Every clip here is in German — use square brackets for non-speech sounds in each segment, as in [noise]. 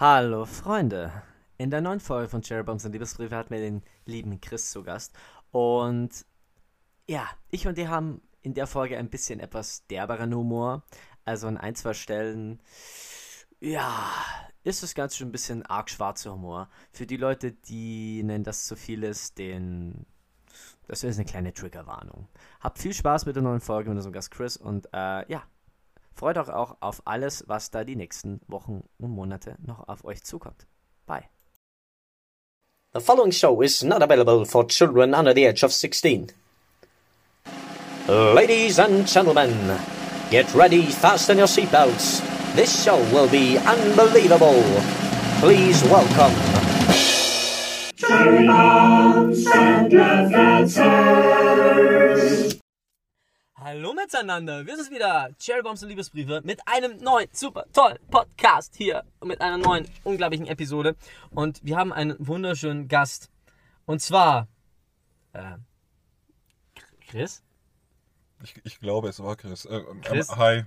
Hallo Freunde! In der neuen Folge von Cherry Bombs und Liebesbriefe hatten wir den lieben Chris zu Gast. Und ja, ich und die haben in der Folge ein bisschen etwas derberen Humor. Also an ein, zwei Stellen, ja, ist das Ganze schon ein bisschen arg schwarzer Humor. Für die Leute, die nennen das zu viel ist, den. Das ist eine kleine Triggerwarnung. Habt viel Spaß mit der neuen Folge mit unserem Gast Chris und äh, ja, freut euch auch auf alles, was da die nächsten Wochen und Monate noch auf euch zukommt. Bye. The following show is not available for children under the age of 16. Ladies and gentlemen, get ready, fasten your seatbelts. This show will be unbelievable. Please welcome. Cherry bombs and adventures. Hallo miteinander, wir sind wieder Cherry Bombs und Liebesbriefe mit einem neuen, super tollen Podcast hier und mit einer neuen, unglaublichen Episode. Und wir haben einen wunderschönen Gast. Und zwar, äh, Chris? Ich, ich glaube, es war Chris. Äh, ähm, Chris? hi,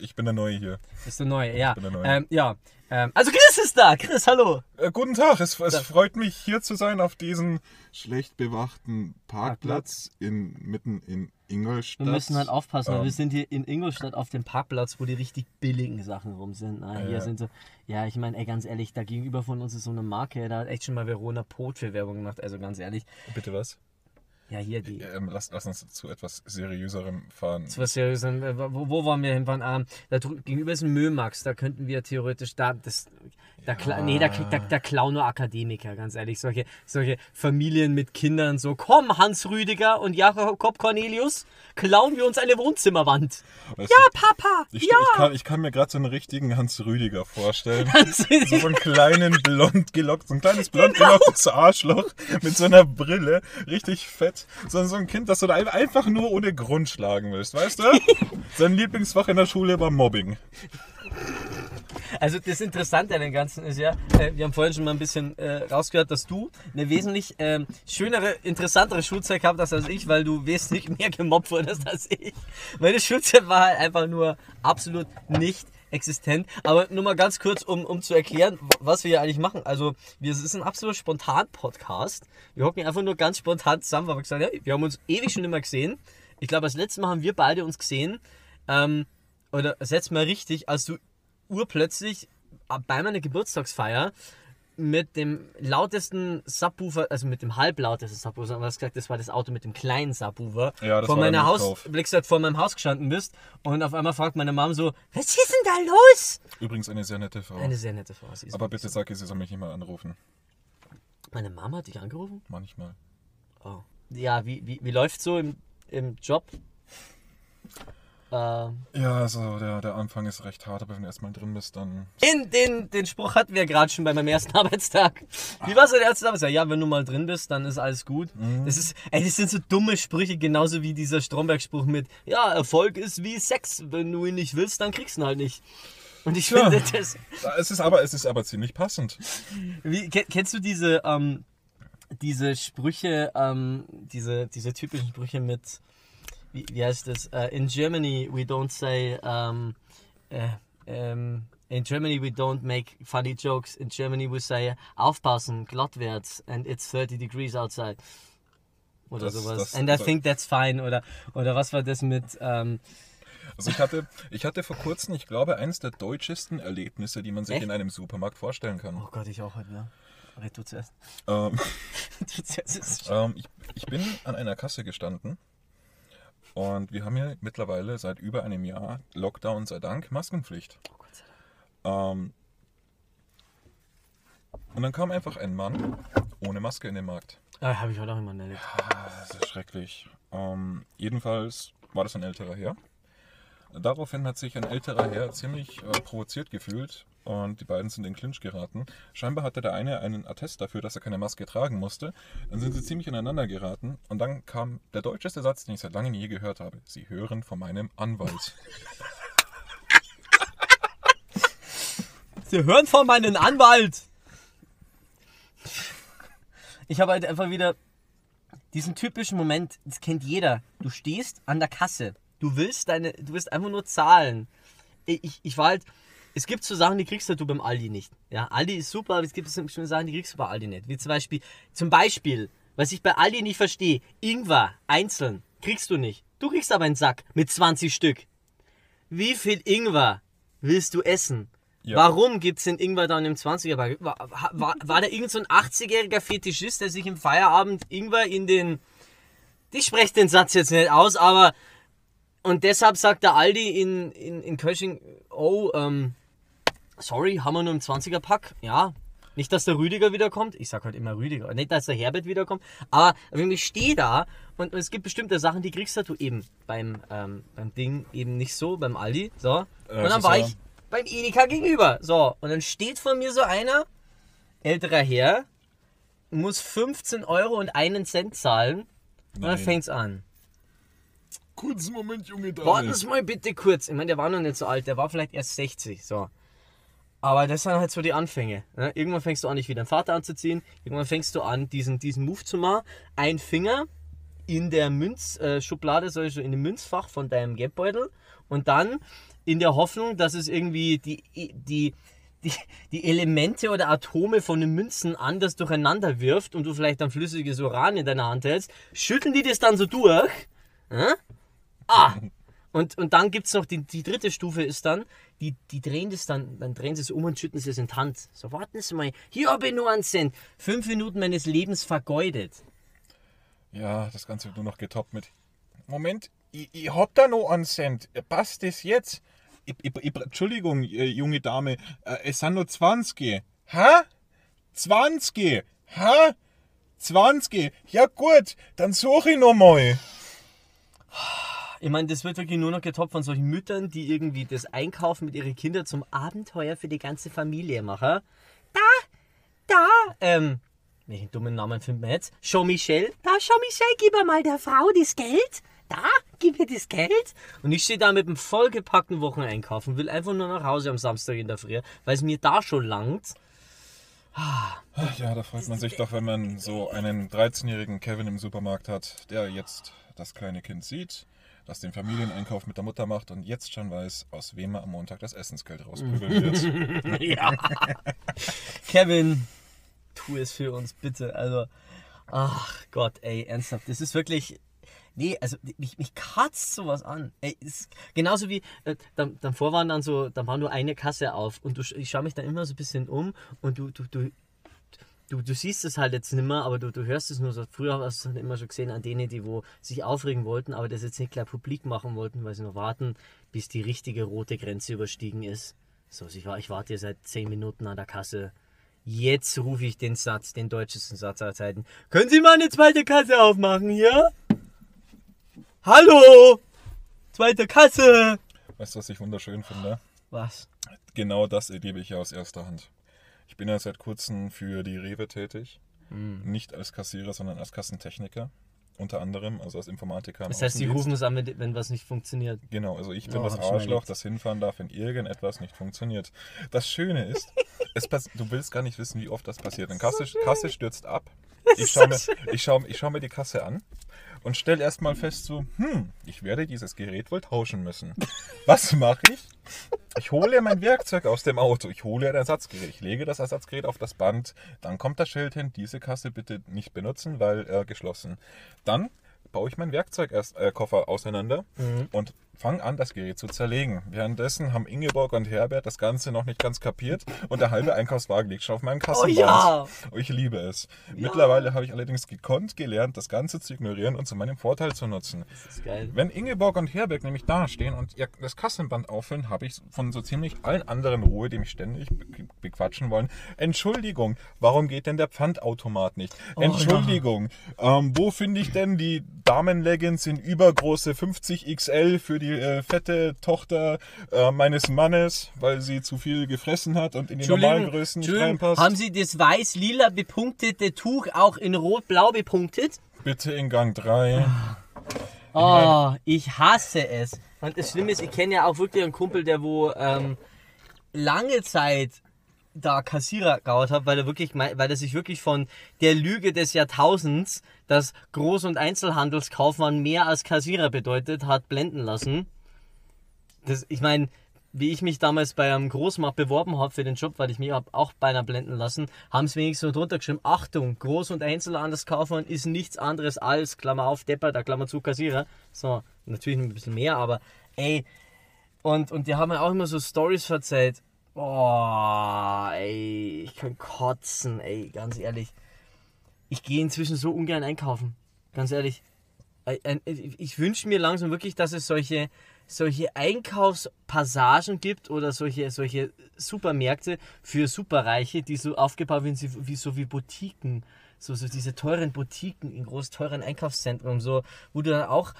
ich bin der Neue hier. Bist du neu? Ja. bin der Neue. Ähm, ja. Ähm, also Chris ist da. Chris, hallo. Äh, guten Tag, es, es freut mich hier zu sein auf diesem schlecht bewachten Parkplatz in, mitten in Ingolstadt. Wir müssen halt aufpassen, Ähm, wir sind hier in Ingolstadt auf dem Parkplatz, wo die richtig billigen Sachen rum sind. Ah, hier Ja. sind so, ja, ich meine, ey, ganz ehrlich, da gegenüber von uns ist so eine Marke, da hat echt schon mal Verona Pot für Werbung gemacht, also ganz ehrlich. Bitte was? Ja, hier die. Ähm, lass, lass uns zu etwas Seriöserem fahren. Zu was Seriösem, äh, wo, wo wollen wir hinfahren? Ähm, da gegenüber ist ein Mömax, da könnten wir theoretisch da, das, da, kla- nee, da, da, da klauen nur Akademiker, ganz ehrlich. Solche, solche Familien mit Kindern, so, komm, Hans Rüdiger und Jakob Cornelius, klauen wir uns eine Wohnzimmerwand. Weißt Ja, du, Papa, ich, ja. ich, kann, ich kann mir gerade so einen richtigen Hans Rüdiger vorstellen. [laughs] Hans So einen kleinen blond gelockten, so ein kleines blond gelocktes Arschloch mit so einer Brille, richtig fett. So, so ein Kind, das du da ein- einfach nur ohne Grund schlagen willst, weißt du? [laughs] Sein Lieblingsfach in der Schule war Mobbing. Also das Interessante an dem Ganzen ist ja, äh, wir haben vorhin schon mal ein bisschen äh, rausgehört, dass du eine wesentlich ähm, schönere, interessantere Schulzeit gehabt hast als ich, weil du wesentlich [laughs] mehr gemobbt wurdest als ich. Meine Schulzeit war halt einfach nur absolut nicht existent. Aber nur mal ganz kurz, um, um zu erklären, was wir hier eigentlich machen. Also, es ist ein absolut spontan Podcast. Wir hocken einfach nur ganz spontan zusammen, weil wir gesagt haben, ja, wir haben uns ewig schon immer gesehen. Ich glaube, das letzte Mal haben wir beide uns gesehen. Ähm, oder letzte Mal richtig, als du urplötzlich äh, bei meiner Geburtstagsfeier mit dem lautesten Subwoofer, also mit dem halblautesten Subwoofer, hast gesagt, das war das Auto mit dem kleinen Subwoofer, Ja, das vor meiner Haus, gesagt, vor meinem Haus gestanden bist und auf einmal fragt meine Mom so, was ist denn da los? Übrigens eine sehr nette Frau. Eine sehr nette Frau. Aber bitte sag ihr, sie soll mich nicht mal anrufen. Meine Mama hat dich angerufen? Manchmal. Oh. Ja, wie, wie, wie läuft so im, im Job? Ähm, Ja, also der, der Anfang ist recht hart, aber wenn du erstmal drin bist, dann. Den, den, den Spruch hatten wir gerade schon bei meinem ersten [laughs] Arbeitstag. Wie war es der erste Arbeitstag? Ja, wenn du mal drin bist, dann ist alles gut. Das ist, ey, das sind so dumme Sprüche, genauso wie dieser Stromberg-Spruch mit, ja, Erfolg ist wie Sex. Wenn du ihn nicht willst, dann kriegst du ihn halt nicht. Und ich Ja. finde, das, Es ist aber, es ist aber ziemlich passend. wie, ke- kennst du diese, ähm, diese Sprüche, ähm, diese, diese typischen Sprüche mit, wie, wie heißt das? Äh, in Germany we don't say, ähm, äh, ähm, in Germany we don't make funny jokes. In Germany we say, aufpassen, glattwärts, and it's 30 degrees outside. Oder Das- sowas. das- and I think that's fine. Oder, oder was war das mit, ähm, Also ich hatte, ich hatte vor kurzem, ich glaube, eines der deutschesten Erlebnisse, die man sich Echt? in einem Supermarkt vorstellen kann. oh Gott, ich auch heute, ne? Red du zuerst. Ähm, [laughs] Du zuerst. ähm, ich, ich bin an einer Kasse gestanden und wir haben ja mittlerweile seit über einem Jahr, Lockdown sei Dank, Maskenpflicht. Oh Gott sei Dank. Ähm, und dann kam einfach ein Mann ohne Maske in den Markt. Ah, habe ich heute auch immer erlebt. Ah, Das ist schrecklich. Ähm, jedenfalls war das ein älterer Herr. Daraufhin hat sich ein älterer Herr ziemlich äh, provoziert gefühlt und die beiden sind in Clinch geraten. Scheinbar hatte der eine einen Attest dafür, dass er keine Maske tragen musste. Dann sind sie ziemlich ineinander geraten und dann kam der deutscheste Satz, den ich seit langem je gehört habe. Sie hören von meinem Anwalt. Sie hören von meinem Anwalt. Ich habe halt einfach wieder diesen typischen Moment, das kennt jeder. Du stehst an der Kasse. Du willst deine, du willst einfach nur zahlen. Ich, ich war halt, es gibt so Sachen, die kriegst du beim Aldi nicht. Ja, Aldi ist super, aber es gibt so bestimmte Sachen, die kriegst du bei Aldi nicht. Wie zum Beispiel, zum Beispiel, was ich bei Aldi nicht verstehe, Ingwer, einzeln, kriegst du nicht. Du kriegst aber einen Sack mit 20 Stück. Wie viel Ingwer willst du essen? Ja. Warum gibt's den Ingwer dann im 20er Pack? War, war, war da irgend so ein 80-jähriger Fetischist, der sich im Feierabend Ingwer in den. Ich spreche den Satz jetzt nicht aus, aber. Und deshalb sagt der Aldi in, in, in Kösching, oh, ähm, sorry, haben wir nur im 20er Pack? Ja. Nicht, dass der Rüdiger wiederkommt. Ich sag halt immer Rüdiger. Nicht, dass der Herbert wiederkommt. Aber wenn ich stehe da und, und es gibt bestimmte Sachen, die kriegst du eben beim, ähm, beim Ding eben nicht so, beim Aldi. So. Und es dann war ich beim Edeka gegenüber. So. Und dann steht vor mir so einer, älterer Herr, muss 15 Euro und einen Cent zahlen. Und dann Nein. fängt's an. Kurzen Moment, junge. Warten Sie mal bitte kurz. Ich meine, der war noch nicht so alt, der war vielleicht erst 60. So. Aber das sind halt so die Anfänge. Ne? Irgendwann fängst du an, dich wie dein Vater anzuziehen. Irgendwann fängst du an, diesen, diesen Move zu machen. Ein Finger in der Münzschublade, äh, Schublade, so in dem Münzfach von deinem Geldbeutel. Und dann in der Hoffnung, dass es irgendwie die, die, die, die Elemente oder Atome von den Münzen anders durcheinander wirft und du vielleicht ein flüssiges Uran in deiner Hand hältst, schütteln die das dann so durch. Äh? Ah! Und, und dann gibt es noch die, die dritte Stufe ist dann, die, die drehen das dann, dann drehen sie es um und schütten sie es in die Hand. So, warten Sie mal, hier habe ich nur einen Cent. Fünf Minuten meines Lebens vergeudet. Ja, das Ganze wird nur noch getoppt mit. Moment, ich, ich hab da noch einen Cent. Passt das jetzt? Ich, ich, ich, Entschuldigung, äh, junge Dame, äh, es sind nur 20. Hä? 20? Hä? 20? Ja gut, dann suche ich noch mal. Ich meine, das wird wirklich nur noch getoppt von solchen Müttern, die irgendwie das Einkaufen mit ihren Kindern zum Abenteuer für die ganze Familie machen. Da, da, ähm, welchen dummen Namen finden wir jetzt? Show Michelle. Da, Show Michelle, gib mal der Frau das Geld. Da, gib mir das Geld. Und ich stehe da mit einem vollgepackten Wocheneinkauf und will einfach nur nach Hause am Samstag in der Früh, weil es mir da schon langt. Ja, da freut man sich doch, wenn man so einen 13-jährigen Kevin im Supermarkt hat, der jetzt das kleine Kind sieht, das den Familieneinkauf mit der Mutter macht und jetzt schon weiß, aus wem er am Montag das Essensgeld rausprügeln [laughs] wird. [laughs] [laughs] Ja. Kevin, tu es für uns bitte. Also, ach Gott, ey, ernsthaft. Das ist wirklich. Nee, also mich, mich kratzt sowas an. Ey, es ist genauso wie, äh, dann, dann vor waren dann so, dann war nur eine Kasse auf und du, ich schaue mich dann immer so ein bisschen um und du, du, du, du, du siehst es halt jetzt nicht mehr, aber du, du hörst es nur so. Früher hast du es immer schon gesehen an denen, die wo sich aufregen wollten, aber das jetzt nicht gleich publik machen wollten, weil sie noch warten, bis die richtige rote Grenze überstiegen ist. So, ich, war, ich warte hier seit 10 Minuten an der Kasse. Jetzt rufe ich den Satz, den deutschesten Satz aller Zeiten. Können Sie mal eine zweite Kasse aufmachen hier? Hallo! Zweite Kasse! Weißt du, was ich wunderschön finde? Was? Genau das erlebe ich ja aus erster Hand. Ich bin ja seit kurzem für die Rewe tätig. Hm. Nicht als Kassierer, sondern als Kassentechniker. Unter anderem, also als Informatiker. Das heißt, die rufen es an, wenn was nicht funktioniert. Genau, also ich bin Oh, das Arschloch, das hinfahren darf, wenn irgendetwas nicht funktioniert. Das Schöne ist, [laughs] es du willst gar nicht wissen, wie oft das passiert. Eine Kasse, Kasse stürzt ab. Ich schaue mir, ich schau, ich schau mir die Kasse an und stelle erstmal fest, so, hm, ich werde dieses Gerät wohl tauschen müssen. Was mache ich? Ich hole mein Werkzeug aus dem Auto. Ich hole ein Ersatzgerät. Ich lege das Ersatzgerät auf das Band. Dann kommt das Schild hin, diese Kasse bitte nicht benutzen, weil äh, geschlossen. Dann baue ich meinen Werkzeugkoffer äh, Koffer auseinander und fange an, das Gerät zu zerlegen. Währenddessen haben Ingeborg und Herbert das Ganze noch nicht ganz kapiert und der halbe Einkaufswagen liegt schon auf meinem Kassenband. ja! Und Ich liebe es. Mittlerweile habe ich allerdings gekonnt gelernt, das Ganze zu ignorieren und zu meinem Vorteil zu nutzen. Das ist geil. Wenn Ingeborg und Herberg nämlich dastehen und ihr das Kassenband auffüllen, habe ich von so ziemlich allen anderen Ruhe, die mich ständig be- bequatschen wollen. Entschuldigung, warum geht denn der Pfandautomat nicht? Entschuldigung, ähm, wo finde ich denn die Damenleggings in übergroße 50 XL für die äh, fette Tochter äh, meines Mannes, weil sie zu viel gefressen hat und in die normalen Größen nicht reinpasst? haben Sie das weiß-lila bepunktete Tuch auch in rot-blau bepunktet? Bitte in Gang 3. Oh, ich hasse es. Und das Schlimme ist, ich kenne ja auch wirklich einen Kumpel, der wo ähm, lange Zeit da Kassierer gehabt hat, weil er wirklich, weil er sich wirklich von der Lüge des Jahrtausends, dass Groß- und Einzelhandelskaufmann mehr als Kassierer bedeutet, hat blenden lassen. Das, ich meine, wie ich mich damals bei einem Großmarkt beworben habe für den Job, weil ich mich auch beinahe blenden lassen, haben sie wenigstens drunter geschrieben, Achtung, Groß- und Einzelhandels Kaufmann ist nichts anderes als, Klammer auf, Depper, da Klammer zu, Kassierer. So, natürlich ein bisschen mehr, aber ey, und, und die haben mir auch immer so Stories verzeiht. Boah, ey, ich kann kotzen, ey, ganz ehrlich. Ich gehe inzwischen so ungern einkaufen, ganz ehrlich. Ich wünsche mir langsam wirklich, dass es solche, solche Einkaufspassagen gibt oder solche, solche Supermärkte für Superreiche, die so aufgebaut wie, wie so wie Boutiquen. So, so diese teuren Boutiquen in groß teuren Einkaufszentren, so, wo du dann auch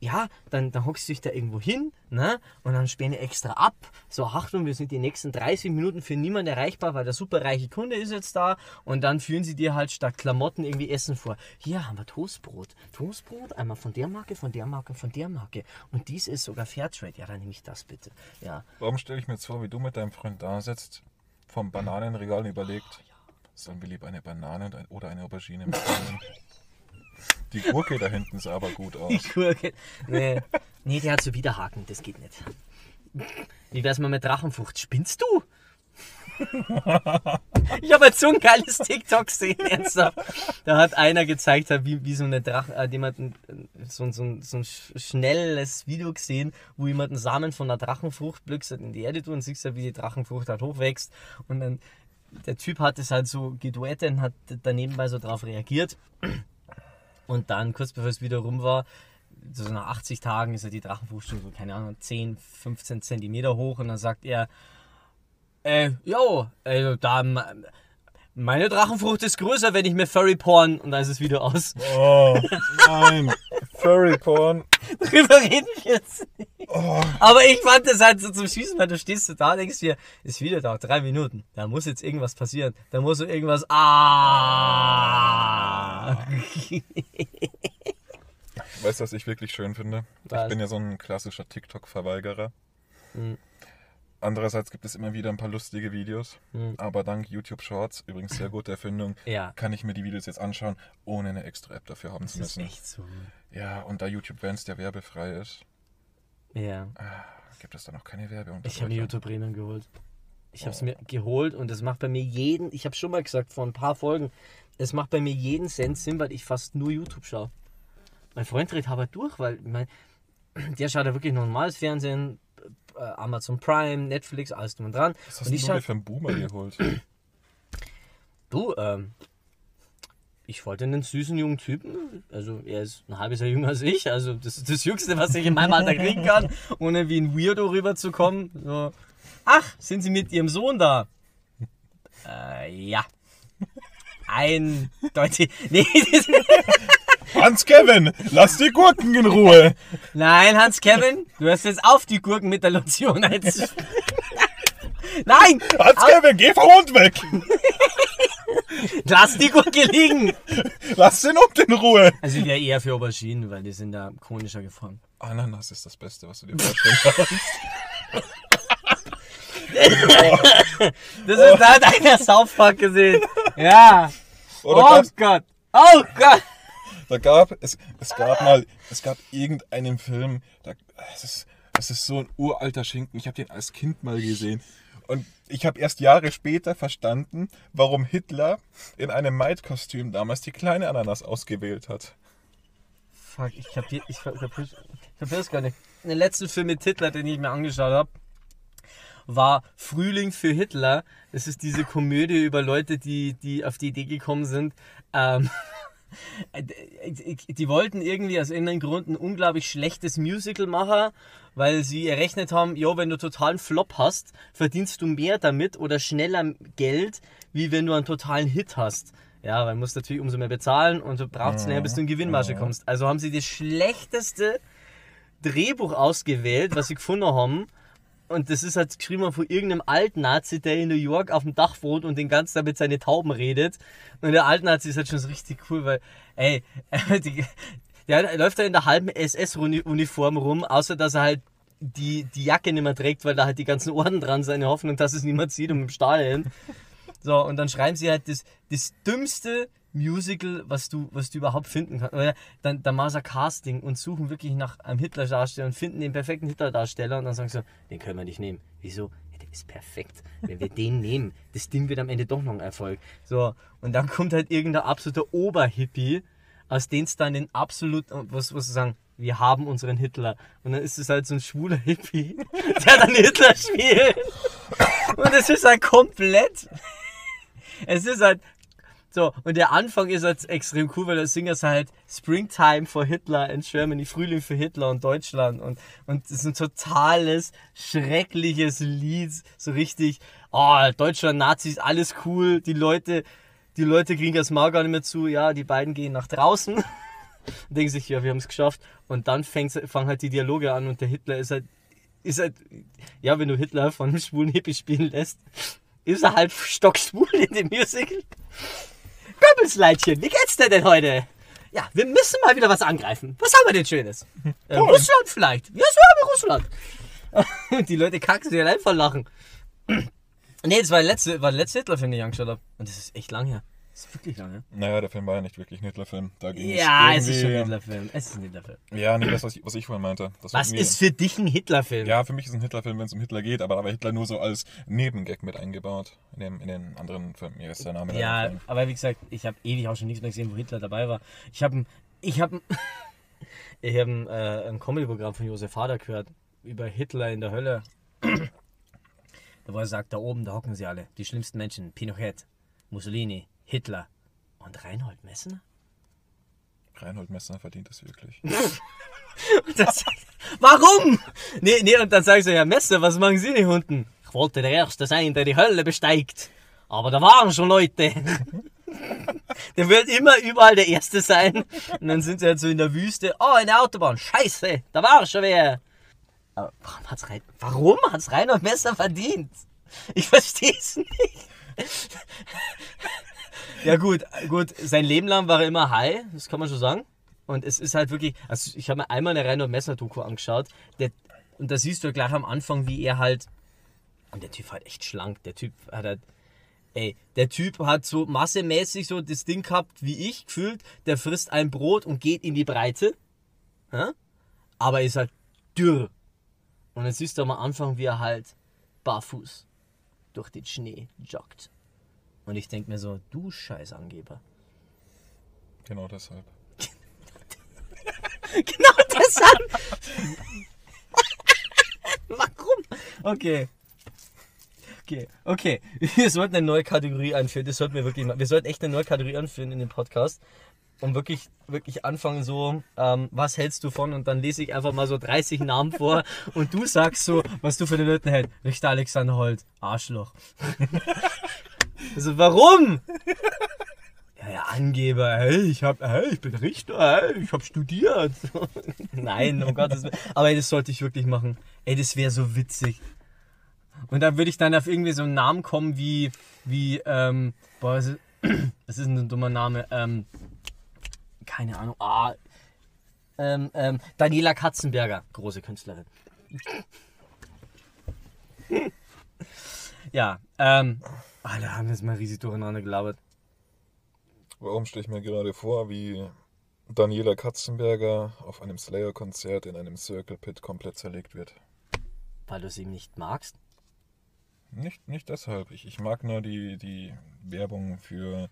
ja, dann, dann hockst du dich da irgendwo hin, ne? Und dann spähen die extra ab. So, Achtung, wir sind die nächsten 30 Minuten für niemanden erreichbar, weil der superreiche Kunde ist jetzt da. Und dann führen sie dir halt statt Klamotten irgendwie Essen vor. Hier haben wir Toastbrot. Toastbrot, einmal von der Marke, von der Marke, von der Marke. Und dies ist sogar Fairtrade. Ja, dann nehme ich das bitte. Ja. Warum stelle ich mir jetzt vor, wie du mit deinem Freund da sitzt, vom Bananenregal überlegt, sollen wir lieber eine Banane oder eine Aubergine mitnehmen? [laughs] Die Gurke da hinten sah aber gut aus. Die Gurke. Nee. nee, der hat so Widerhaken, das geht nicht. Wie wär's mal mit Drachenfrucht? Spinnst du? [laughs] ich habe jetzt so ein geiles TikTok gesehen, ernsthaft. Da hat einer gezeigt, wie, wie so eine Drachen, äh, jemand, so, ein- so, so ein sch- schnelles Video gesehen, wo jemand einen Samen von einer Drachenfrucht blöckst in die Erde tut und siehst ja, wie die Drachenfrucht halt hochwächst. Und dann, der Typ hat es halt so geduettet und hat daneben bei so drauf reagiert. Und dann, kurz bevor es wieder rum war, so nach 80 Tagen ist ja die Drachenfrucht schon so, keine Ahnung, 10, 15 Zentimeter hoch. Und dann sagt er, äh, jo, also da, me- meine Drachenfrucht ist größer, wenn ich mir Furry Porn. Und dann ist es wieder aus. Oh, nein. Furry Porn. [laughs] Drüber reden wir jetzt nicht. Aber ich fand das halt so zum Schießen, weil du stehst so da, denkst dir, ist wieder da, drei Minuten. Da muss jetzt irgendwas passieren. Da muss so irgendwas. Ah! Weißt du, was ich wirklich schön finde? Was? Ich bin ja so ein klassischer TikTok-Verweigerer. Hm. Andererseits gibt es immer wieder ein paar lustige Videos. Hm. Aber dank YouTube Shorts, übrigens sehr gute Erfindung, Ja. kann ich mir die Videos jetzt anschauen, ohne eine extra App dafür haben zu Das ist müssen. echt so. Ja, und da YouTube Bands der werbefrei ist, Ja. gibt es dann auch keine Werbe. Ich habe mir YouTube Premium geholt. Ich habe es mir geholt und es macht bei mir jeden, ich habe schon mal gesagt vor ein paar Folgen, es macht bei mir jeden Cent Sinn, weil ich fast nur YouTube schaue. Mein Freund dreht aber durch, weil mein, der schaut ja wirklich normales Fernsehen, Amazon Prime, Netflix, alles drum und dran. Was hast und du dir für einen Boomer [clears throat] geholt? du, ähm, ich wollte einen süßen jungen Typen, also er ist ein halbes Jahr jünger als ich, also das ist das Jüngste, was ich in meinem Alter kriegen kann, [laughs] ohne wie ein Weirdo rüberzukommen. So, ach, sind Sie mit Ihrem Sohn da? Äh, ja. Eindeutig. Nee, das, [laughs] Hans Kevin, lass die Gurken in Ruhe! nein, Hans-Kevin, du hörst jetzt auf, die Gurken mit der Lotion einzuschmieren. Nein! Hans Kevin, geh vom Hund weg! Lass die Gurke liegen! Lass den Hund in Ruhe! Also ich wäre eher für Auberginen, weil die sind da chronischer geformt. Ananas ist das Beste, was du dir vorstellen kannst. [laughs] Das ist, da hat einer South Park gesehen. Ja. Oh gab's- Gott. Oh Gott. Da gab es, es gab mal, es gab irgendeinen Film, da, es ist, das ist so ein uralter Schinken. Ich habe den als Kind mal gesehen. Und ich habe erst Jahre später verstanden, warum Hitler in einem Maid-Kostüm damals die kleine Ananas ausgewählt hat. Fuck, ich kapier, ich kapier, ich kapier das gar nicht. Den letzten Film mit Hitler, den ich mir angeschaut habe, war Frühling für Hitler. Das ist diese Komödie über Leute, die, die auf die Idee gekommen sind, ähm, [laughs] die wollten irgendwie aus irgendeinem Grund ein unglaublich schlechtes Musical machen, weil sie errechnet haben, jo, wenn du totalen Flop hast, verdienst du mehr damit oder schneller Geld, wie wenn du einen totalen Hit hast. Ja, weil du musst natürlich umso mehr bezahlen und du brauchst länger, bis du in Gewinnmarge kommst. Also haben sie das schlechteste Drehbuch ausgewählt, was sie gefunden haben. Und das ist halt geschrieben von irgendeinem Altnazi, der in New York auf dem Dach wohnt und den ganzen Tag mit seinen Tauben redet. Und der Altnazi ist halt schon so richtig cool, weil, ey, [laughs] die, der läuft da in der halben SS-Uniform rum, außer dass er halt die, die Jacke nicht mehr trägt, weil da halt die ganzen Orden dran sind, in Hoffnung, dass es niemand sieht und im Stahl hin. So, und dann schreiben sie halt das, das dümmste Musical, was du, was du überhaupt finden kannst. Oder dann, dann machen sie ein Casting und suchen wirklich nach einem Hitler-Darsteller und finden den perfekten Hitler-Darsteller und dann sagen sie, den können wir nicht nehmen. Wieso? Ja, der ist perfekt. Wenn wir den [laughs] nehmen, das Ding wird am Ende doch noch ein Erfolg. So, und dann kommt halt irgendein absoluter Oberhippie, aus dem es dann den absolut, was, was sagen, wir haben unseren Hitler. Und dann ist es halt so ein schwuler Hippie, [laughs] der dann Hitler spielt. Und es ist halt komplett. [laughs] Es ist halt. So, und der Anfang ist halt extrem cool, weil da singen sie halt Springtime for Hitler in Germany, Frühling für Hitler und Deutschland. Und, und das ist ein totales, schreckliches Lied. So richtig, oh, Deutschland, Nazis, alles cool. Die Leute, die Leute kriegen das Maul gar nicht mehr zu. Ja, die beiden gehen nach draußen. [laughs] Und denken sich, ja, wir haben es geschafft. Und dann fangen halt die Dialoge an und der Hitler ist halt, ist halt, ja, wenn du Hitler von einem [laughs] schwulen Hippie spielen lässt, ist er halt stockschwul in dem Musical. Goebbelsleitchen, wie geht's dir denn heute? Ja, wir müssen mal wieder was angreifen. Was haben wir denn Schönes? Äh, Russland vielleicht. Ja, so haben wir Russland. Und [laughs] die Leute kacken sich allein vor Lachen. [clears throat] Nee, das war der letzte, war der letzte Hitler-Film, den ich angeschaut habe. Und das ist echt lang her. Das ist wirklich lang her. Naja, der Film war ja nicht wirklich ein Hitlerfilm. Da ging Ja, es es ist schon ein Hitlerfilm. Es ist ein Hitlerfilm. Ja, nee, das, was ich, was ich vorhin meinte. War Was ist für dich ein Hitlerfilm? Ja, für mich ist ein Hitlerfilm, wenn es um Hitler geht, aber da war Hitler nur so als Nebengag mit eingebaut. In, dem, in den anderen Filmen. Mir ist der Name Ja, aber wie gesagt, ich habe ewig auch schon nichts mehr gesehen, wo Hitler dabei war. Ich habe ich hab, [laughs] ich hab ein, äh, ein Comedy-Programm von Josef Hader gehört über Hitler in der Hölle. [clears throat] Da wo er sagt, da oben, da hocken sie alle. Die schlimmsten Menschen. Pinochet, Mussolini, Hitler und Reinhold Messner. Reinhold Messner verdient es wirklich. [laughs] Er, Warum? Nee, nee, und dann sagen sie, ja, Messer, was machen Sie nicht unten? Ich wollte der Erste sein, der die Hölle besteigt. Aber da waren schon Leute. [laughs] Der wird immer überall der Erste sein. Und dann sind sie halt so in der Wüste. Oh, in der Autobahn. Scheiße, da war schon wer. Aber warum hat's Rein warum hat's Reinhold Messer verdient? Ich verstehe es nicht. Ja gut, gut, sein Leben lang war er immer high, das kann man schon sagen. Und es ist halt wirklich, also ich habe mir einmal eine Reinhold Messner Doku angeschaut, der, und da siehst du gleich am Anfang, wie er halt, und der Typ war halt echt schlank, der Typ hat halt, ey, der Typ hat so massemäßig so das Ding gehabt, wie ich gefühlt, der frisst ein Brot und geht in die Breite, ja? aber ist halt dürr. Und dann siehst du am Anfang, wie er halt barfuß durch den Schnee joggt. Und ich denke mir so, du Scheißangeber. Genau deshalb. [laughs] Genau deshalb. [laughs] Warum? Okay. Okay, okay. [laughs] Wir sollten eine neue Kategorie einführen. Das sollten wir wirklich machen. Wir sollten echt eine neue Kategorie einführen in dem Podcast. Und wirklich, wirklich anfangen so, ähm, was hältst du von? Und dann lese ich einfach mal so 30 Namen vor und du sagst so, was du für den Leuten hältst. Richter Alexander Holt, Arschloch. Also warum? Ja, ja, Angeber, hey, ich hab, hey, ich bin Richter, hey, ich hab studiert. [laughs] Nein, um Gottes Willen. Aber ey, das sollte ich wirklich machen. Ey, das wäre so witzig. Und dann würde ich dann auf irgendwie so einen Namen kommen wie, wie, ähm, boah, was ist, [clears throat] was ist denn ein dummer Name? Ähm, keine Ahnung. Ah, ähm, ähm, Daniela Katzenberger, große Künstlerin. [laughs] ja, ähm, alle haben jetzt mal riesig durcheinander gelabert. Warum stelle ich mir gerade vor, wie Daniela Katzenberger auf einem Slayer-Konzert in einem Circle Pit komplett zerlegt wird? Weil du sie nicht magst? Nicht, nicht deshalb. Ich, ich mag nur die, die Werbung für.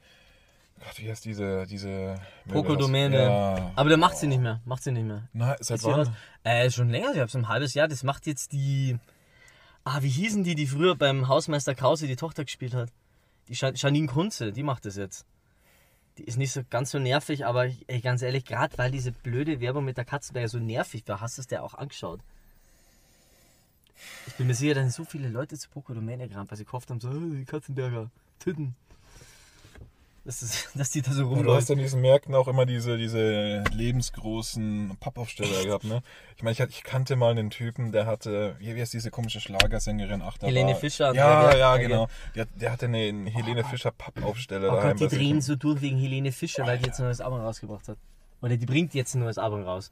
Gott, wie heißt diese. diese Pokodomäne. Ja. Aber der macht sie nicht mehr. Macht sie nicht mehr. Na, seit Ist wann? Äh, schon länger, ich hab's ein halbes Jahr. Das macht jetzt die. Ah, wie hießen die, die früher beim Hausmeister Krause die Tochter gespielt hat? Die Jan- Janine Kunze, die macht das jetzt. Die ist nicht so ganz so nervig, aber ey, ganz ehrlich, gerade weil diese blöde Werbung mit der Katzenberger so nervig war, hast du es dir auch angeschaut. Ich bin mir sicher, da sind so viele Leute zu Pokodomäne gerannt, weil sie gehofft haben, so, hey, Katzenberger, Titten. Das ist, [laughs] dass die da so Und du hast rumläuft. in diesen Märkten auch immer diese, diese lebensgroßen Pappaufsteller gehabt, ne? Ich meine, ich, ich kannte mal einen Typen, der hatte, wie, wie heißt diese komische Schlagersängerin? Ach, Helene war, Fischer. Ja, Ja, ja, okay. genau. Der, der hatte einen Helene Fischer Pappaufsteller Oh daheim. Gott, die drehen so durch wegen Helene Fischer, weil die jetzt ein neues Album rausgebracht hat. Oder die bringt jetzt ein neues Album raus.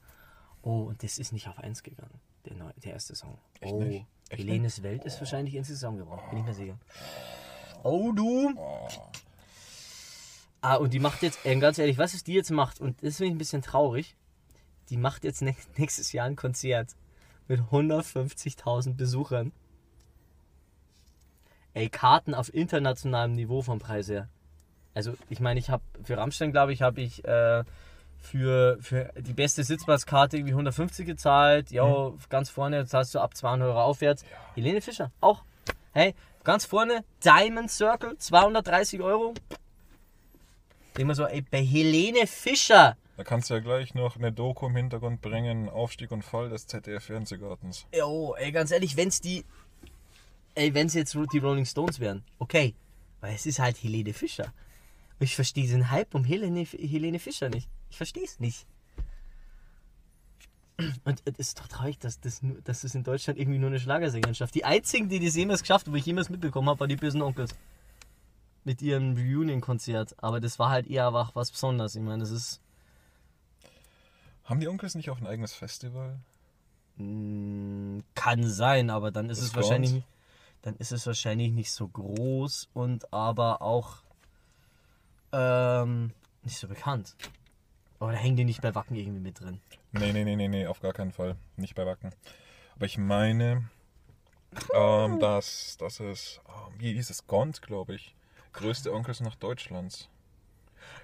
Oh, und das ist nicht auf 1 gegangen, der, neu, der erste Song. Echt oh, nicht? Echt Helenes Welt ist wahrscheinlich ins Saison gebracht, bin ich mir sicher. Oh, du. Ah, und die macht jetzt, äh, ganz ehrlich, was ist die jetzt macht, und das finde ich ein bisschen traurig, die macht jetzt nä- [laughs] nächstes Jahr ein Konzert mit 150.000 Besuchern. Ey, Karten auf internationalem Niveau vom Preis her. Also, ich meine, ich habe für Rammstein, glaube ich, habe ich äh, für, für die beste Sitzplatzkarte irgendwie 150 gezahlt. Ja, ganz vorne zahlst du ab 200 Euro aufwärts. Helene Fischer, auch. Hey, ganz vorne, Diamond Circle, 230 Euro. Denk mal so, ey, bei Helene Fischer. Da kannst du ja gleich noch eine Doku im Hintergrund bringen, Aufstieg und Fall des ZDF-Fernsehgartens. Jo, ey, ganz ehrlich, wenn's die. Ey, wenn's jetzt die Rolling Stones wären, okay. Weil es ist halt Helene Fischer. Ich verstehe diesen Hype um Helene, Helene Fischer nicht. Ich verstehe es nicht. Und es ist doch traurig, dass das, nur, dass das in Deutschland irgendwie nur eine Schlagersängerin schafft. Die einzigen, die das jemals geschafft haben, wo ich jemals mitbekommen habe, waren die bösen Onkels. Mit ihrem Reunion-Konzert. Aber das war halt eher auch was Besonderes. Ich meine, das ist. Haben die Onkels nicht auch ein eigenes Festival? Mm, Kann sein, aber dann ist Das es wahrscheinlich Grounds? nicht, dann ist es wahrscheinlich nicht so groß und aber auch ähm, nicht so bekannt. Aber da hängen die nicht bei Wacken irgendwie mit drin. Nee, nee, nee, nee, nee, auf gar keinen Fall. Nicht bei Wacken. Aber ich meine, ähm, dass, dass es, ähm, wie hieß es, Gond, glaube ich. Größte Onkels nach Deutschlands.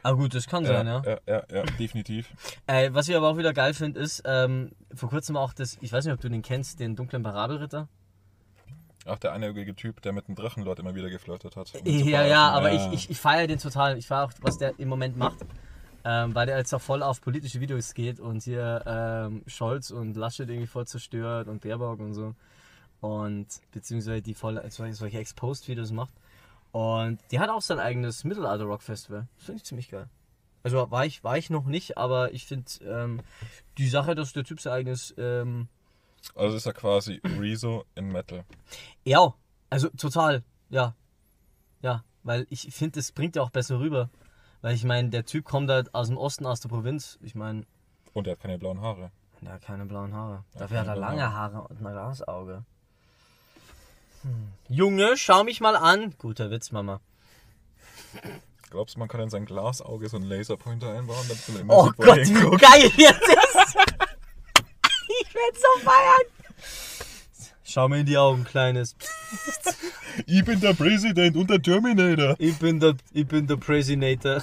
Aber gut, das kann sein, ja. ja, ja, ja, definitiv. [laughs] Äh, was ich aber auch wieder geil finde, ist, ähm, vor kurzem auch das, ich weiß nicht, ob du den kennst, den dunklen Parabelritter. Ach, der einäugige Typ, der mit dem Drachenlord immer wieder geflirtet hat. um zu Ja, ja, aber ich, ich, ich feiere den total. Ich feiere auch, was der im Moment macht. Ähm, weil der jetzt auch voll auf politische Videos geht und hier ähm, Scholz und Laschet irgendwie voll zerstört und Baerbock und so. Und beziehungsweise die voll solche, solche Exposed-Videos macht. Und die hat auch sein eigenes Mittelalter-Rock-Festival. Das finde ich ziemlich geil. Also war ich, war ich noch nicht, aber ich finde ähm, die Sache, dass der Typ sein eigenes ähm, Also ist er quasi Rezo in Metal. Ja, also total, ja. Ja, weil ich finde, das bringt ja auch besser rüber. Weil ich meine, der Typ kommt halt aus dem Osten, aus der Provinz. Ich meine, Und er hat keine blauen Haare. der hat keine blauen Haare. Ja, Dafür hat er lange Haare und ein Glasauge. Hm. Junge, schau mich mal an. Guter Witz, Mama. Glaubst du, man kann in sein Glasauge so einen Laserpointer einbauen, damit man immer Oh sieht, wo er Gott, wie hinguckt? geil [laughs] das! ich werde so feiern! Schau mir in die Augen, Kleines. Ich bin der Präsident und der Terminator. Ich bin der, ich bin der Presidentator.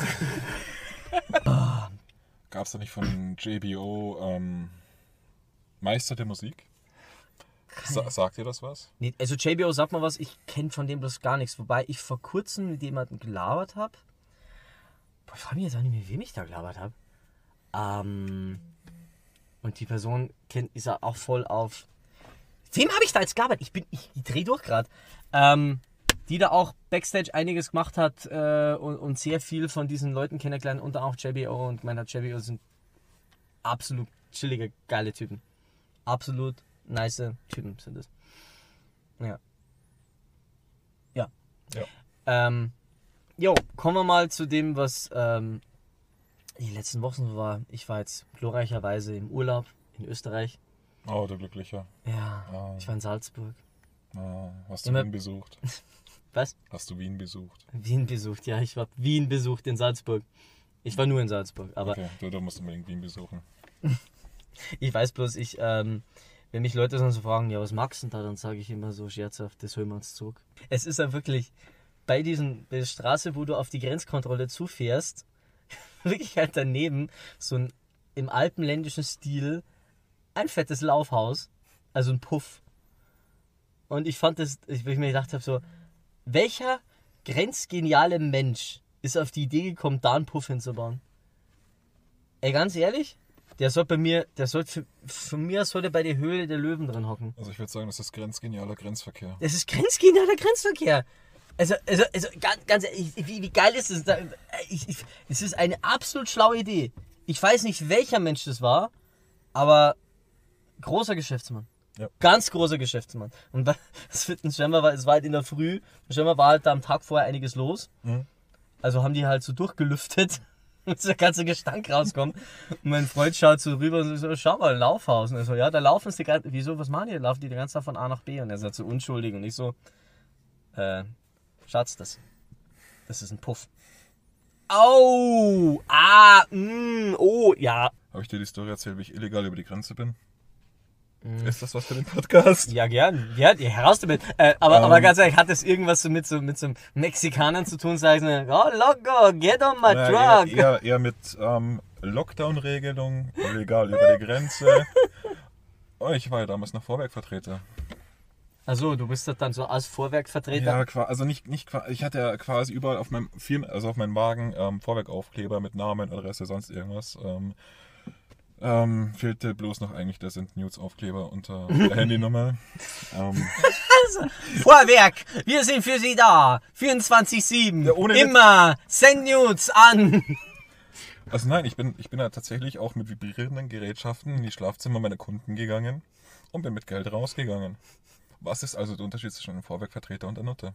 Gab es da nicht von JBO ähm, Meister der Musik? Sa sagt ihr das was? Nee, also JBO, sag mal was, ich kenne von dem bloß gar nichts. Wobei ich vor kurzem mit jemandem gelabert habe. Boah, ich frage mich jetzt auch nicht, mit wem ich da gelabert habe. Ähm, und die Person kennt, ist ja auch voll auf. Wem habe ich da jetzt gelabert? Ich bin, ich, ich dreh durch gerade. Ähm, die da auch Backstage einiges gemacht hat äh, und, und sehr viel von diesen Leuten kennengelernt, unter auch JBO und meiner JBO sind absolut chillige, geile Typen. Absolut nice Typen sind es. Ja. Ja. Ja. Ähm, jo, kommen wir mal zu dem, was ähm, die letzten Wochen war. Ich war jetzt glorreicherweise im Urlaub in Österreich. Oh, du Glücklicher. Ja, Ah. ich war in Salzburg. Ah, hast du Immer- Wien besucht? [laughs] Was? Hast du Wien besucht? Wien besucht, ja, ich war Wien besucht in Salzburg. Ich war nur in Salzburg, aber Okay, du, du musst unbedingt Wien besuchen. [laughs] ich weiß bloß, ich, ähm, wenn mich Leute dann so fragen, ja, was magst du denn da, dann sage ich immer so scherzhaft, das holen wir uns zurück. Es ist ja wirklich bei diesen, bei der Straße, wo du auf die Grenzkontrolle zufährst, [laughs] wirklich halt daneben so ein im alpenländischen Stil ein fettes Laufhaus, also ein Puff. Und ich fand das, ich, ich mir gedacht habe, so, welcher grenzgeniale Mensch ist auf die Idee gekommen, da einen Puff hinzubauen? Ey, ganz ehrlich, der soll bei mir, der soll für, von mir sollte bei der Höhle der Löwen drin hocken. Also ich würde sagen, das ist grenzgenialer Grenzverkehr. Das ist grenzgenialer Grenzverkehr. Also, also, also ganz, ganz ehrlich, wie, wie geil ist es? Da, ich, ich, es ist eine absolut schlaue Idee. Ich weiß nicht, welcher Mensch das war, aber großer Geschäftsmann. Ja. Ganz großer Geschäftsmann. Und [laughs] ein scheinbar war, es war halt in der Früh, scheinbar war halt da am Tag vorher einiges los. Mhm. Also haben die halt so durchgelüftet, dass [laughs] der ganze Gestank rauskommt. Und mein Freund schaut so rüber und so, schau mal, Laufhaus. Und so, ja, da laufen sie gerade, wieso, was machen die? Laufen die die ganze Zeit von A nach B? Und er sagt so, unschuldig. Und ich so, äh, Schatz, das, das ist ein Puff. Oh, ah, mm, oh, ja. Habe ich dir die Story erzählt, wie ich illegal über die Grenze bin? Ist das was für den Podcast? Ja, gern. Ja, heraus damit. Äh, aber, aber Ähm. ganz ehrlich, hat das irgendwas so mit so, mit so Mexikanern zu tun? Sagen sie, oh, loco, get on my Naja, truck. eher, eher, eher mit ähm, Lockdown-Regelung, illegal über die Grenze. [laughs] Oh, ich war ja damals noch Vorwerkvertreter. Also, du bist das dann so als Vorwerkvertreter. Ja, also nicht, nicht ich hatte ja quasi überall auf meinem Firmen, also auf meinem Wagen ähm, Vorwerkaufkleber mit Namen, Adresse, sonst irgendwas. Ähm, ähm, fehlte bloß noch eigentlich der Send News Aufkleber unter [laughs] der Handynummer. Ähm, Vorwerk, wir sind für Sie da. 24-7. Ja, ohne Witz. Immer. Send News an. also nein, ich bin, ich bin ja tatsächlich auch mit vibrierenden Gerätschaften in die Schlafzimmer meiner Kunden gegangen und bin mit Geld rausgegangen. Was ist also der Unterschied zwischen einem Vorwerkvertreter und der Nutte?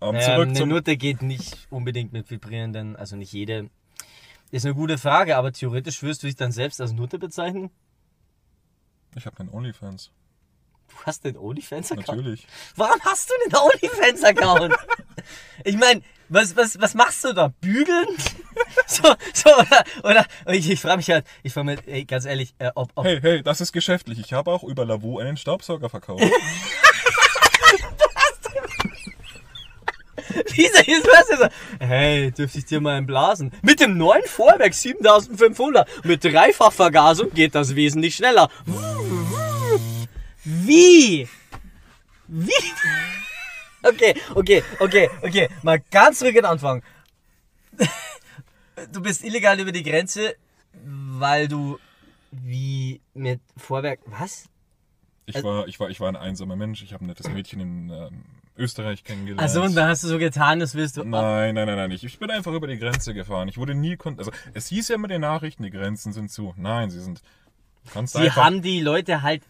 Ähm, Ähm, zurück eine zum, Nutte geht nicht unbedingt mit vibrierenden, also nicht jede. Ist eine gute Frage, aber theoretisch wirst du dich dann selbst als Nutte bezeichnen? ich habe keinen Onlyfans. Du hast den OnlyFans-Account? Natürlich. Warum hast du den OnlyFans-Account? [laughs] ich meine, was, was, was machst du da? Bügeln? [laughs] so, so, oder, oder ich, ich frage mich halt, ich frage mich, ey, ganz ehrlich, äh, ob, ob Hey, hey, das ist geschäftlich. Ich habe auch über Lavu einen Staubsauger verkauft. [laughs] dieser ist was so, hey, dürfte ich dir mal einblasen? Mit dem neuen Vorwerk 7500 mit Dreifachvergasung geht das wesentlich schneller. Wie? Wie? [laughs] Okay, okay, okay, okay. Mal ganz zurück in den Anfang. Du bist illegal über die Grenze, weil du wie mit Vorwerk. Was? Ich war, ich war, ich war ein einsamer Mensch. Ich habe ein nettes Mädchen in ähm, Österreich kennengelernt. Also und da hast du so getan, das willst du. Nein, nein, nein, nein. Ich, ich bin einfach über die Grenze gefahren. Ich wurde nie kon Also es hieß ja immer in den Nachrichten, die Grenzen sind zu. Nein, sie sind. Kannst Sie einfach. haben die Leute halt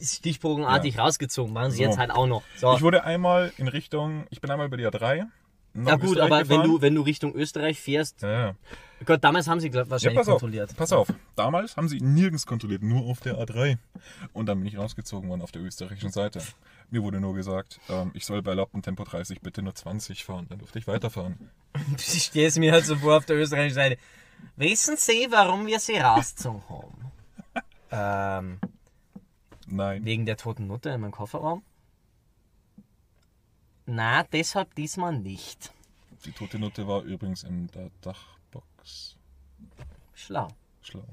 stichbogenartig rausgezogen, machen sie So. jetzt halt auch noch. So. Ich wurde einmal in Richtung. Ich bin einmal über die A3. nach Ja gut, Österreich aber wenn du, wenn du Richtung Österreich fährst, Ja, ja. Gott, damals haben sie glaub, Ja, wahrscheinlich pass auf, kontrolliert. pass auf. Damals haben sie nirgends kontrolliert, nur auf der A3. Und dann bin ich rausgezogen worden auf der österreichischen Seite. Mir wurde nur gesagt, ähm, ich soll bei erlaubtem Tempo 30 bitte nur 20 fahren. Dann durfte ich weiterfahren. [laughs] Ich stehe es mir halt so vor auf der österreichischen Seite. Wissen Sie, warum wir sie rausgezogen haben? [laughs] ähm, Nein. wegen der toten Nutte in meinem Kofferraum? Na, deshalb diesmal nicht. Die tote Nutte war übrigens in der Dachbox. Schlau. Schlau.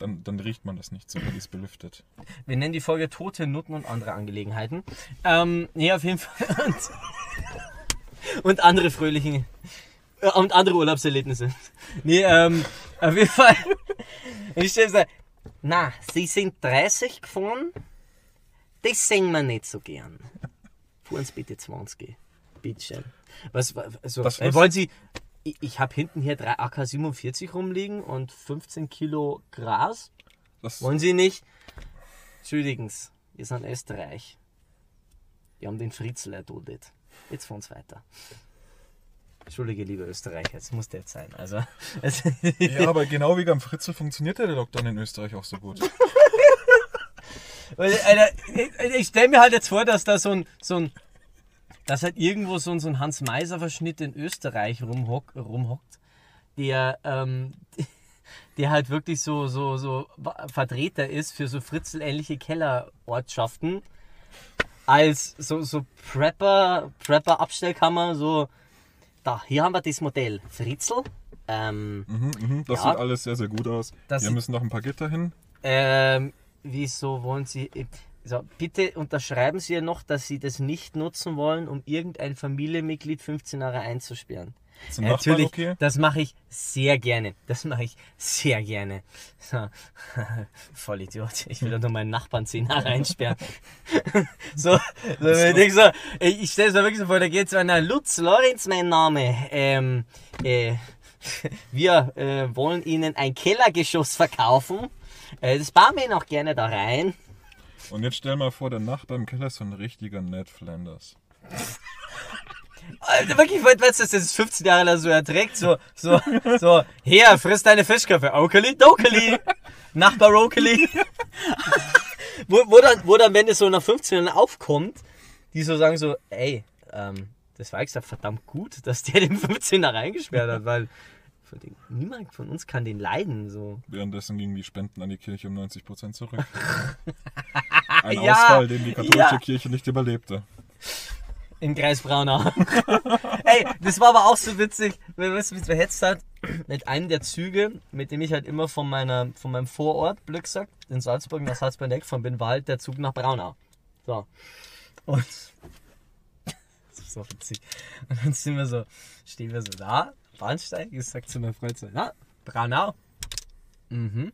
Dann, dann riecht man das nicht so, weil die ist belüftet. Wir nennen die Folge Tote Nutten und andere Angelegenheiten. Ähm, nee, auf jeden Fall. [laughs] Und, und andere fröhliche. äh, Und andere Urlaubserlebnisse. Nee, ähm, auf jeden Fall. [laughs] Ich stelle so, na, Sie sind 30 gefahren? Das sehen wir nicht so gern. Fuhren Sie bitte 20. Bitteschön. Was, also, Das äh, was- wollen Sie, ich, ich habe hinten hier drei AK-47 rumliegen und 15 Kilo Gras. Das, Wollen Sie nicht? Entschuldigen Sie, wir sind Österreich. Wir haben den Fritzl erduldet. Jetzt fahren wir weiter. Entschuldige, liebe Österreicher, es muss der jetzt sein. Also, es, [laughs] ja, aber genau wie am Fritzl funktioniert der Lockdown in Österreich auch so gut. [laughs] Weil, Alter, ich, ich stelle mir halt jetzt vor, dass da so ein, so ein dass halt irgendwo so ein, so ein Hans-Meiser-Verschnitt in Österreich rumhock, rumhockt, der, ähm, [laughs] der halt wirklich so, so, so Vertreter ist für so Fritzel-ähnliche Kellerortschaften. Als so, so Prepper, Prepper-Abstellkammer, so, da, hier haben wir das Modell Fritzel. Ähm, Mhm, mhm, das Ja. sieht alles sehr, sehr gut aus. Sieht- müssen noch ein paar Gitter hin. Ähm, wieso wollen Sie. So, bitte unterschreiben Sie ja noch, dass Sie das nicht nutzen wollen, um irgendein Familienmitglied 15 Jahre einzusperren. Nachbarn Natürlich, okay? das mache ich sehr gerne. Das mache ich sehr gerne. So. [laughs] Voll Idiot. Ich will doch nur meinen Nachbarn 10 Jahre einsperren. [laughs] so, so ich denk so, ich stelle es mir wirklich so vor, da geht so einer Lutz Lorenz, mein Name. Ähm, äh, [laughs] wir äh, wollen Ihnen ein Kellergeschoss verkaufen. Äh, das bauen wir noch gerne da rein. Und jetzt stell mal vor, der Nachbar im Keller ist so ein richtiger Ned Flanders. Alter, wirklich, weißt du, das 15 Jahre lang so erträgt? So, so, so, her, friss deine Fischköpfe. Okeli, dokeli. Nachbar Rokeli. wo, wo, dann, wo dann, wenn es so nach 15 Jahren aufkommt, die so sagen so, ey, ähm, das war extra verdammt gut, dass der den 15er reingesperrt hat, weil von den, niemand von uns kann den leiden. So. Währenddessen gingen die Spenden an die Kirche um 90% zurück. [laughs] Ein Ja, Ausfall, den die katholische ja. Kirche nicht überlebte. Im Kreis Braunau. [laughs] Ey, das war aber auch so witzig, wenn man es mich verhetzt hat, mit einem der Züge, mit dem ich halt immer von, meiner, von meinem Vorort, Blöd gesagt, in Salzburg nach Salzburg gefahren bin, war halt der Zug nach Braunau. So. Und [laughs] das ist so witzig. Und dann sind wir so, stehen wir so da, Bahnsteig, ich sag zu meinem Freund so, na, Braunau. Mhm.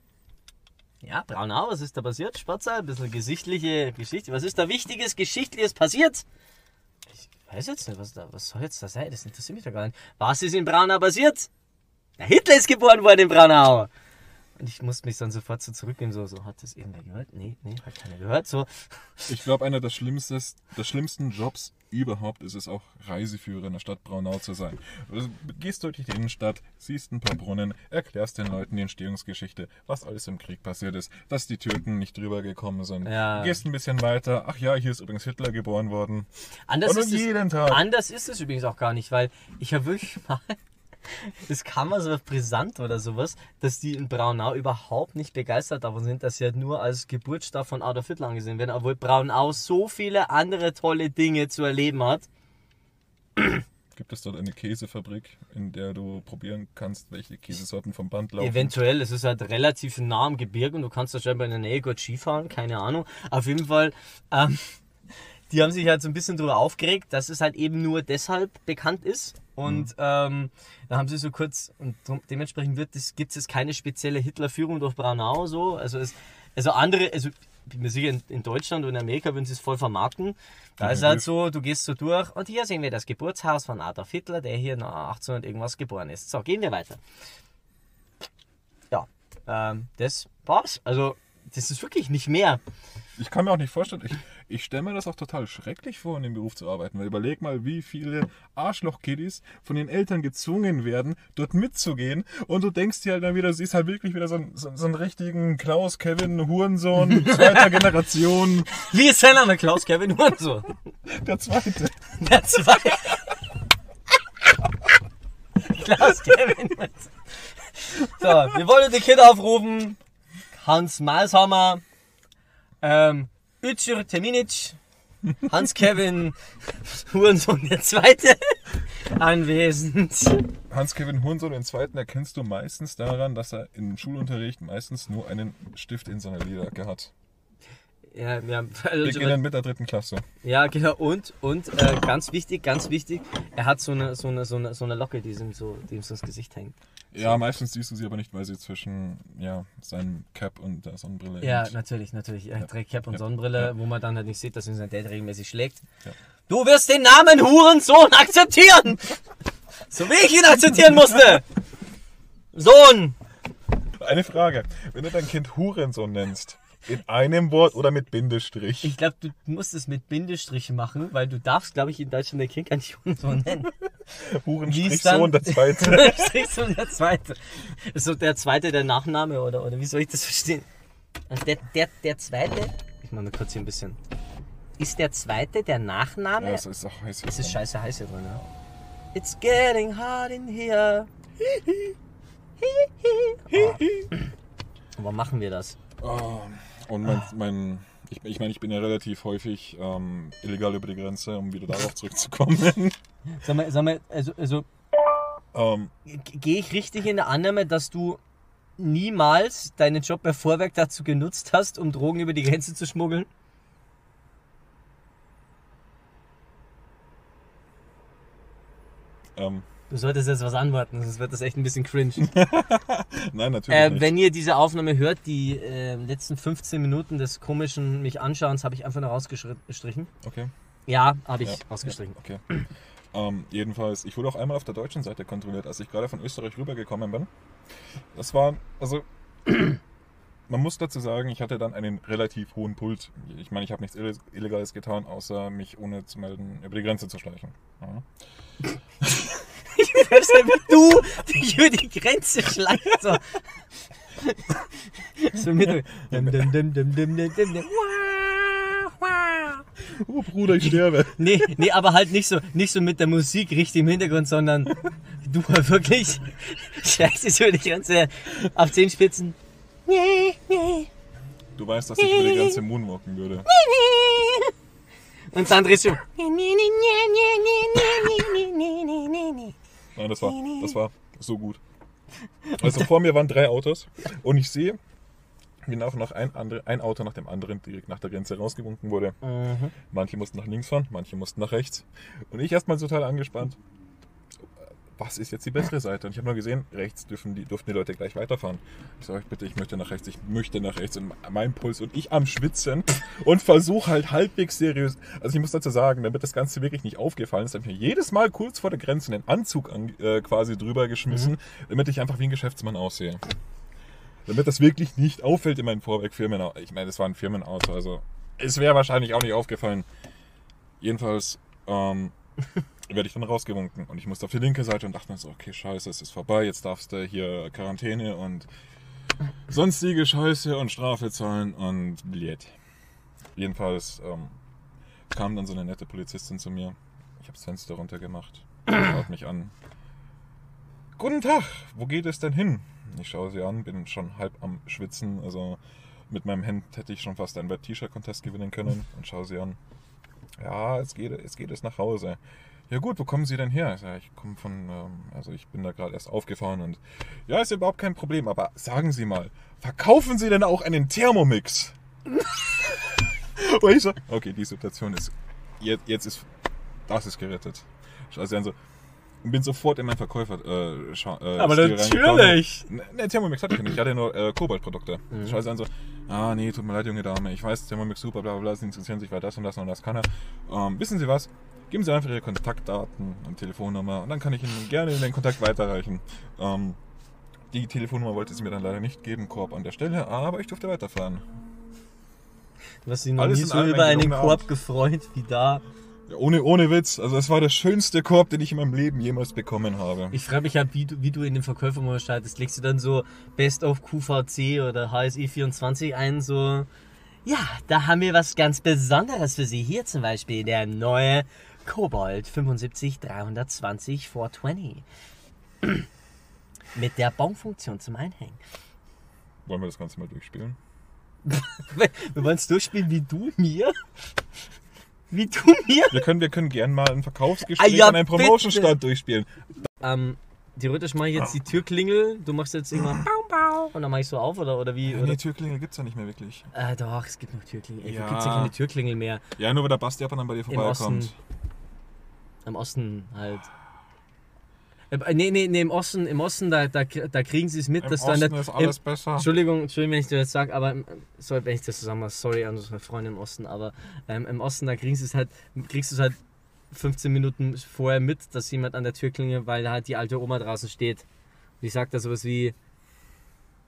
Ja, Braunau, was ist da passiert? Spatzer, ein bisschen gesichtliche Geschichte. Was ist da Wichtiges, Geschichtliches passiert? Ich weiß jetzt nicht, was, da, was soll jetzt da sein? Das interessiert mich doch gar nicht. Was ist in Braunau passiert? Der Hitler ist geboren worden in Braunau. Und ich musste mich dann sofort so zurücknehmen, so, so, hat das irgendwer gehört? Nee, nee, hat keiner gehört, so. Ich glaube, einer der, schlimmstes, der schlimmsten Jobs überhaupt ist es auch, Reiseführer in der Stadt Braunau zu sein. Du gehst durch die Innenstadt, siehst ein paar Brunnen, erklärst den Leuten die Entstehungsgeschichte, was alles im Krieg passiert ist, dass die Türken nicht drüber gekommen sind. Ja. Gehst ein bisschen weiter, ach ja, hier ist übrigens Hitler geboren worden. Anders Und ist, jeden es, Tag. anders ist es übrigens auch gar nicht, weil ich habe wirklich mal, das kam mal so brisant oder sowas, dass die in Braunau überhaupt nicht begeistert davon sind, dass sie halt nur als Geburtsstadt von Adolf Hitler angesehen werden, obwohl Braunau so viele andere tolle Dinge zu erleben hat. Gibt es dort eine Käsefabrik, in der du probieren kannst, welche Käsesorten vom Band laufen? Eventuell, es ist halt relativ nah am Gebirge und du kannst da scheinbar in der Nähe gut Skifahren, keine Ahnung. Auf jeden Fall, ähm, [laughs] die haben sich halt so ein bisschen darüber aufgeregt, dass es halt eben nur deshalb bekannt ist. Und ähm, da haben sie so kurz, und dementsprechend wird es, gibt es jetzt keine spezielle Hitlerführung durch Braunau so. Also es, also andere, also ich bin mir sicher, in, in Deutschland und in Amerika würden sie es voll vermarkten. Da ist halt so, du gehst so durch und hier sehen wir das Geburtshaus von Adolf Hitler, der hier nach 1800 irgendwas geboren ist. So, gehen wir weiter. Ja, ähm, das war's. Also, das ist wirklich nicht mehr. Ich kann mir auch nicht vorstellen, ich, ich stelle mir das auch total schrecklich vor, in dem Beruf zu arbeiten. Weil überleg mal, wie viele Arschloch-Kiddies von den Eltern gezwungen werden, dort mitzugehen. Und du denkst dir halt dann wieder, du siehst halt wirklich wieder so einen, so, so einen richtigen Klaus, Kevin, Hurensohn, [laughs] zweiter Generation, Wie ist sein Name? Klaus Kevin Hurensohn. der zweite. Der zweite. Klaus Kevin Hurensohn. So, wir wollen die Kinder aufrufen. Hans Malshammer, ähm, Özür Teminic, [laughs] Hans-Kevin Hurensohn der Zweite anwesend. Hans-Kevin Hurensohn, den zweiten, erkennst du meistens daran, dass er im Schulunterricht meistens nur einen Stift in seiner Lederjacke hat. Ja, wir haben, [laughs] also, Beginnen mit der dritten Klasse. ja, genau. Und, und äh, ganz wichtig, ganz wichtig, er hat so eine, so eine, so eine, so eine Locke, die ihm so, die ihm so ins Gesicht hängt. Ja, meistens siehst du sie aber nicht, weil sie zwischen ja, seinem Cap und der Sonnenbrille Ja, hängt. natürlich, natürlich. Er trägt Cap und Ja. Sonnenbrille, Ja. wo man dann halt nicht sieht, dass ihn sein Dad regelmäßig schlägt. Ja. Du wirst den Namen Hurensohn akzeptieren! So wie ich ihn akzeptieren musste! Sohn! Eine Frage. Wenn du dein Kind Hurensohn nennst, in einem Wort oder mit Bindestrich? Ich glaube, du musst es mit Bindestrich machen, weil du darfst, glaube ich, in Deutschland den Kind gar nicht Hurensohn nennen. Hurenstrich Lies dann- Sohn, der zweite. [laughs] Hurensohn der Zweite. So der Zweite der Nachname oder, oder wie soll ich das verstehen? Also der, der, der Zweite, ich mache mal kurz hier ein bisschen. Ist der Zweite der Nachname? ja, es ist auch heiß. Es ist scheiße heiß hier drin, ja. It's getting hot in here. Aber machen wir das? Oh, und mein, mein ich, ich meine, ich bin ja relativ häufig ähm, illegal über die Grenze, um wieder darauf [laughs] zurückzukommen. Sag mal, sag mal also, also ähm, gehe ich richtig in der Annahme, dass du niemals deinen Job bei Vorwerk dazu genutzt hast, um Drogen über die Grenze zu schmuggeln? ähm, Du solltest jetzt was antworten, sonst wird das echt ein bisschen cringe. [laughs] nein, natürlich Äh, nicht. wenn ihr diese Aufnahme hört, die äh, letzten 15 Minuten des komischen mich Anschauens habe ich einfach nur rausgestrichen. Okay. Ja, habe ich Ja. rausgestrichen. Okay. Ähm, jedenfalls, ich wurde auch einmal auf der deutschen Seite kontrolliert, als ich gerade von Österreich rübergekommen bin. Das war, also, [clears throat] man muss dazu sagen, ich hatte dann einen relativ hohen Pult. Ich meine, ich habe nichts Ill- Illegales getan, außer mich ohne zu melden über die Grenze zu schleichen. Ja. [laughs] Selbst wie du dich über die Grenze schleichst. So, so mit. Oh Bruder, ich sterbe. Nee, nee, aber halt nicht so, nicht so mit der Musik richtig im Hintergrund, sondern du mal wirklich schreist es über die ganze auf zehn Spitzen. Nee, nee, Du weißt, dass ich über die ganze Moon walken würde. Und dann drehst du. Nein, das war, das war so gut. Also vor mir waren drei Autos und ich sehe, wie nach noch ein, andere, ein Auto nach dem anderen direkt nach der Grenze rausgewunken wurde. Manche mussten nach links fahren, manche mussten nach rechts. Und ich erstmal total angespannt. Was ist jetzt die bessere Seite? Und ich habe nur gesehen, rechts dürfen die, durften die Leute gleich weiterfahren. Ich sage euch bitte, ich möchte nach rechts, ich möchte nach rechts. Und mein Puls und ich am Schwitzen und versuche halt halbwegs seriös. Also ich muss dazu sagen, damit das Ganze wirklich nicht aufgefallen ist, habe ich mir jedes Mal kurz vor der Grenze den Anzug an, äh, quasi drüber geschmissen, damit ich einfach wie ein Geschäftsmann aussehe. Damit das wirklich nicht auffällt in meinem Vorwerk Firmenauto. Ich meine, es war ein Firmenauto, also es wäre wahrscheinlich auch nicht aufgefallen. Jedenfalls ähm, [laughs] werde ich dann rausgewunken und ich musste auf die linke Seite und dachte mir so, okay, scheiße, es ist vorbei, jetzt darfst du hier Quarantäne und sonstige Scheiße und Strafe zahlen und blöd. Jedenfalls ähm, kam dann so eine nette Polizistin zu mir. Ich habe das Fenster runtergemacht, schaut mich an. Guten Tag, wo geht es denn hin? Ich schaue sie an, bin schon halb am Schwitzen, also mit meinem Hemd hätte ich schon fast einen Web-T-Shirt-Contest gewinnen können und schaue sie an. Ja, es geht, es geht es nach Hause. Ja gut, wo kommen Sie denn her? Ich, sage, ich komme von, ähm, also ich bin da gerade erst aufgefahren und ja, ist überhaupt kein Problem, aber sagen Sie mal, verkaufen Sie denn auch einen Thermomix? [laughs] und ich so, okay, die Situation ist, jetzt, jetzt ist, das ist gerettet. Schau sie an so, und bin sofort in meinen Verkäufer äh, äh, Aber Stil natürlich. reingekommen. Ne, Thermomix hatte ich nicht. Ich hatte nur äh, Kobaltprodukte. Mhm. Scheiße an so, ah nee, tut mir leid, junge Dame. Ich weiß, Thermomix super, bla bla bla, Sie interessieren sich, weil das und das und das kann er. Ähm, wissen Sie was? Geben Sie einfach Ihre Kontaktdaten und Telefonnummer und dann kann ich Ihnen gerne den Kontakt weiterreichen. Ähm, die Telefonnummer wollte sie mir dann leider nicht geben, Korb an der Stelle, aber ich durfte weiterfahren. Du hast dich noch Alles nie so über ein einen Korb Abend. gefreut wie da. Ja, ohne, ohne Witz. Also es war der schönste Korb, den ich in meinem Leben jemals bekommen habe. Ich frage mich halt, wie du, wie du in den Verkäufermodus startest. Legst du dann so Best of QVC oder HSI24 ein, so. Ja, da haben wir was ganz Besonderes für Sie. Hier zum Beispiel der neue Kobold 75320 420. Mit der Bonfunktion zum Einhängen. Wollen wir das Ganze mal durchspielen? [laughs] Wir wollen es durchspielen wie du mir? Wie du mir? Wir können, wir können gern mal ein Ah, Verkaufsgespräch ja, an einem bitte. Promotion-Stand durchspielen. Ähm, theoretisch mache ich jetzt die Türklingel. Du machst jetzt irgendwann Bau, Bau. Und dann mache ich so auf oder, oder wie? Oder? nee, Türklingel gibt's ja nicht mehr wirklich. Äh, doch, es gibt noch Türklingel. Ey, Ja. Gibt ja keine Türklingel mehr. Ja, nur wenn der Basti ab und an bei dir vorbeikommt. Im Osten halt. Äh, nee, nee, nee, im Osten, im Osten da, da, da kriegen sie es mit, Im dass Osten an der. ist alles im, besser. Entschuldigung, Entschuldigung, wenn ich dir das sage, aber ähm, sorry, wenn ich das zusammen mache, sorry an unsere Freunde im Osten, aber ähm, im Osten, da kriegen sie es halt, kriegst du es halt 15 Minuten vorher mit, dass jemand an der Tür klingelt, weil da halt die alte Oma draußen steht. Und ich sag da sowas wie.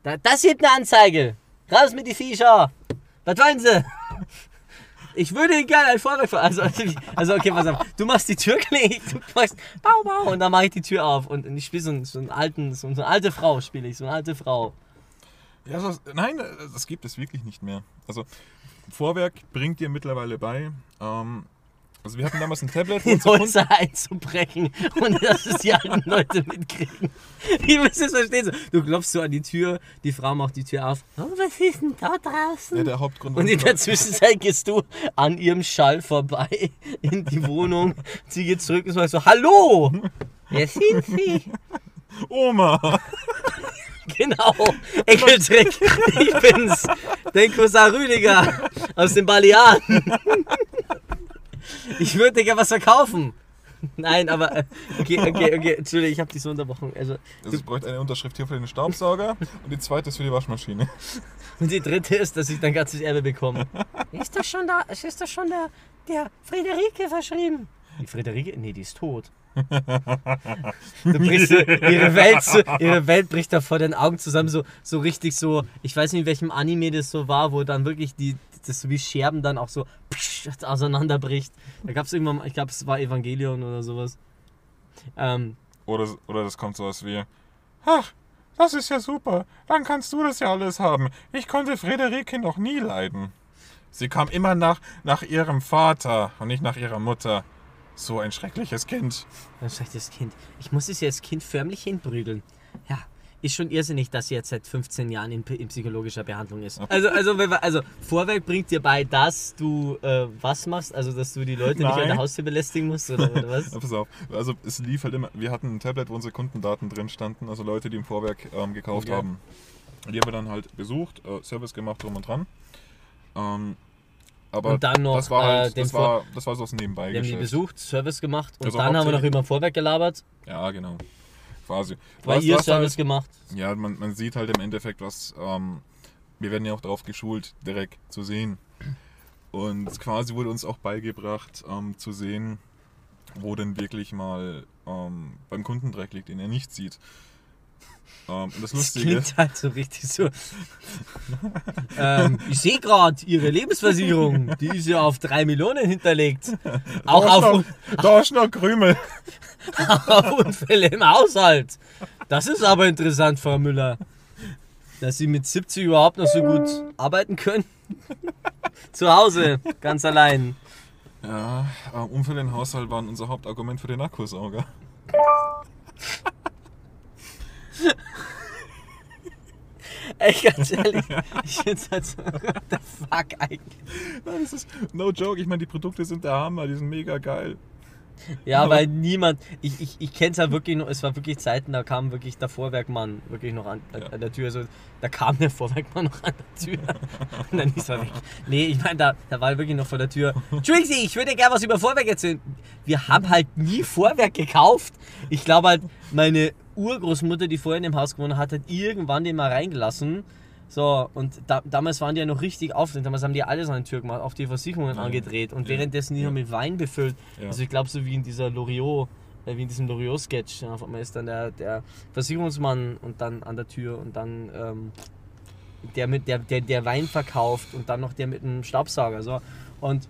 Da, das hier eine Anzeige! Raus mit die Viecher! Was wollen sie? [laughs] Ich würde Ihnen gerne ein Vorwerk ver- also, also okay, pass auf. Du machst die Tür klingel, du machst Bau, Bau und dann mache ich die Tür auf und ich spiele so, so einen alten, so eine alte Frau spiele ich, so eine alte Frau. Ja, so, nein, das gibt es wirklich nicht mehr. Also, Vorwerk bringt dir mittlerweile bei. Ähm, also, wir hatten damals ein Tablet, in [laughs] Häuser einzubrechen [laughs] und dass es die alten Leute mitkriegen. [laughs] Wie müsst ihr es verstehen? Du klopfst so an die Tür, die Frau macht die Tür auf. Oh, was ist denn da draußen? ja, der Hauptgrund und in der Zwischenzeit gehst du an ihrem Schall vorbei in die Wohnung. Sie geht zurück und sagt so, Hallo! Wer sind Sie? Oma! Genau, Enkeltrick. Ich bin's. Dein Cousin Rüdiger aus den Balearen. [laughs] Ich würde dir gerne was verkaufen. Nein, aber äh, okay, okay, okay, Entschuldigung, ich habe dich so unterbrochen. Also, Also, es bräuchte eine Unterschrift hier für den Staubsauger und die zweite ist für die Waschmaschine. [laughs] und die dritte ist, dass ich dein ganzes Erbe bekomme. Ist das schon da? Ist das schon der, der Friederike verschrieben? Die Friederike? Nee, die ist tot. Du brichst, [laughs] ihre, Welt so, ihre Welt bricht da vor den Augen zusammen, so, so richtig so, ich weiß nicht, in welchem Anime das so war, wo dann wirklich die, das so wie Scherben dann auch so psch, auseinanderbricht. Da gab es irgendwann, ich glaube, es war Evangelion oder sowas. Ähm, Oder, oder das kommt sowas wie: Ach, das ist ja super. Dann kannst du das ja alles haben. Ich konnte Friederike noch nie leiden. Sie kam immer nach, nach ihrem Vater und nicht nach ihrer Mutter. So ein schreckliches Kind. Sagt das Kind, ich muss es jetzt Kind förmlich hinprügeln. Ja, ist schon irrsinnig, dass sie jetzt seit 15 Jahren in, in psychologischer Behandlung ist. Also, also, also Vorwerk bringt dir bei, dass du äh, was machst, also dass du die Leute nicht an der Nein. Haustür belästigen musst oder, oder was? [laughs] Ja, pass auf. Also es lief halt immer. Wir hatten ein Tablet, wo unsere Kundendaten drin standen, also Leute, die im Vorwerk ähm, gekauft Okay. haben. Die haben wir dann halt besucht, äh, Service gemacht drum und dran. Ähm, aber Und dann noch, das war äh, halt, den das war, das war so das nebenbei Wir haben die besucht, Service gemacht und Also dann haben wir noch über Vorwerk gelabert, Ja, genau. Quasi. weil ihr Service halt, gemacht. Ja, man, man sieht halt im Endeffekt, was. Ähm, wir werden ja auch darauf geschult, direkt zu sehen. Und quasi wurde uns auch beigebracht, ähm, zu sehen, wo denn wirklich mal ähm, beim Kunden Dreck liegt, den er nicht sieht. Ähm, und das [laughs] Das klingt halt so richtig so. [laughs] ähm, ich sehe gerade, Ihre Lebensversicherung, die ist ja auf 3 Millionen hinterlegt. Auch da, ist auf, noch, da ist noch Krümel. [laughs] auf Unfälle im Haushalt. Das ist aber interessant, Frau Müller. Dass Sie mit 70 überhaupt noch so gut arbeiten können. Zu Hause, ganz allein. Ja, äh, Unfälle im Haushalt waren unser Hauptargument für den Akkusauger. [laughs] Ey, ganz ehrlich, ich find's halt so, what the fuck eigentlich. Nein, das ist no joke. Ich meine, die Produkte sind der Hammer, die sind mega geil. Ja, weil niemand, ich, ich, ich kenne es ja wirklich noch, es war wirklich Zeiten, da kam wirklich der Vorwerkmann wirklich noch an, Ja. an der Tür. Also, da kam der Vorwerkmann noch an der Tür. Und dann ist er weg. Nee, ich meine, da, da war wirklich noch vor der Tür. Entschuldigen Sie, ich würde gerne was über Vorwerk erzählen. Wir haben halt nie Vorwerk gekauft. Ich glaube halt, meine Urgroßmutter, die vorher in dem Haus gewohnt hat, hat irgendwann den mal reingelassen. So, und da, damals waren die ja noch richtig auf. Damals haben die alles an die Tür gemacht, auch die Versicherungen Ja. angedreht und Ja. währenddessen die noch mit Wein befüllt. Also ich glaube so wie in dieser Loriot, äh, wie in diesem Loriot-Sketch. Auf einmal ist dann der, der Versicherungsmann und dann an der Tür und dann ähm, der mit der, der, der Wein verkauft und dann noch der mit dem Staubsauger. So. Und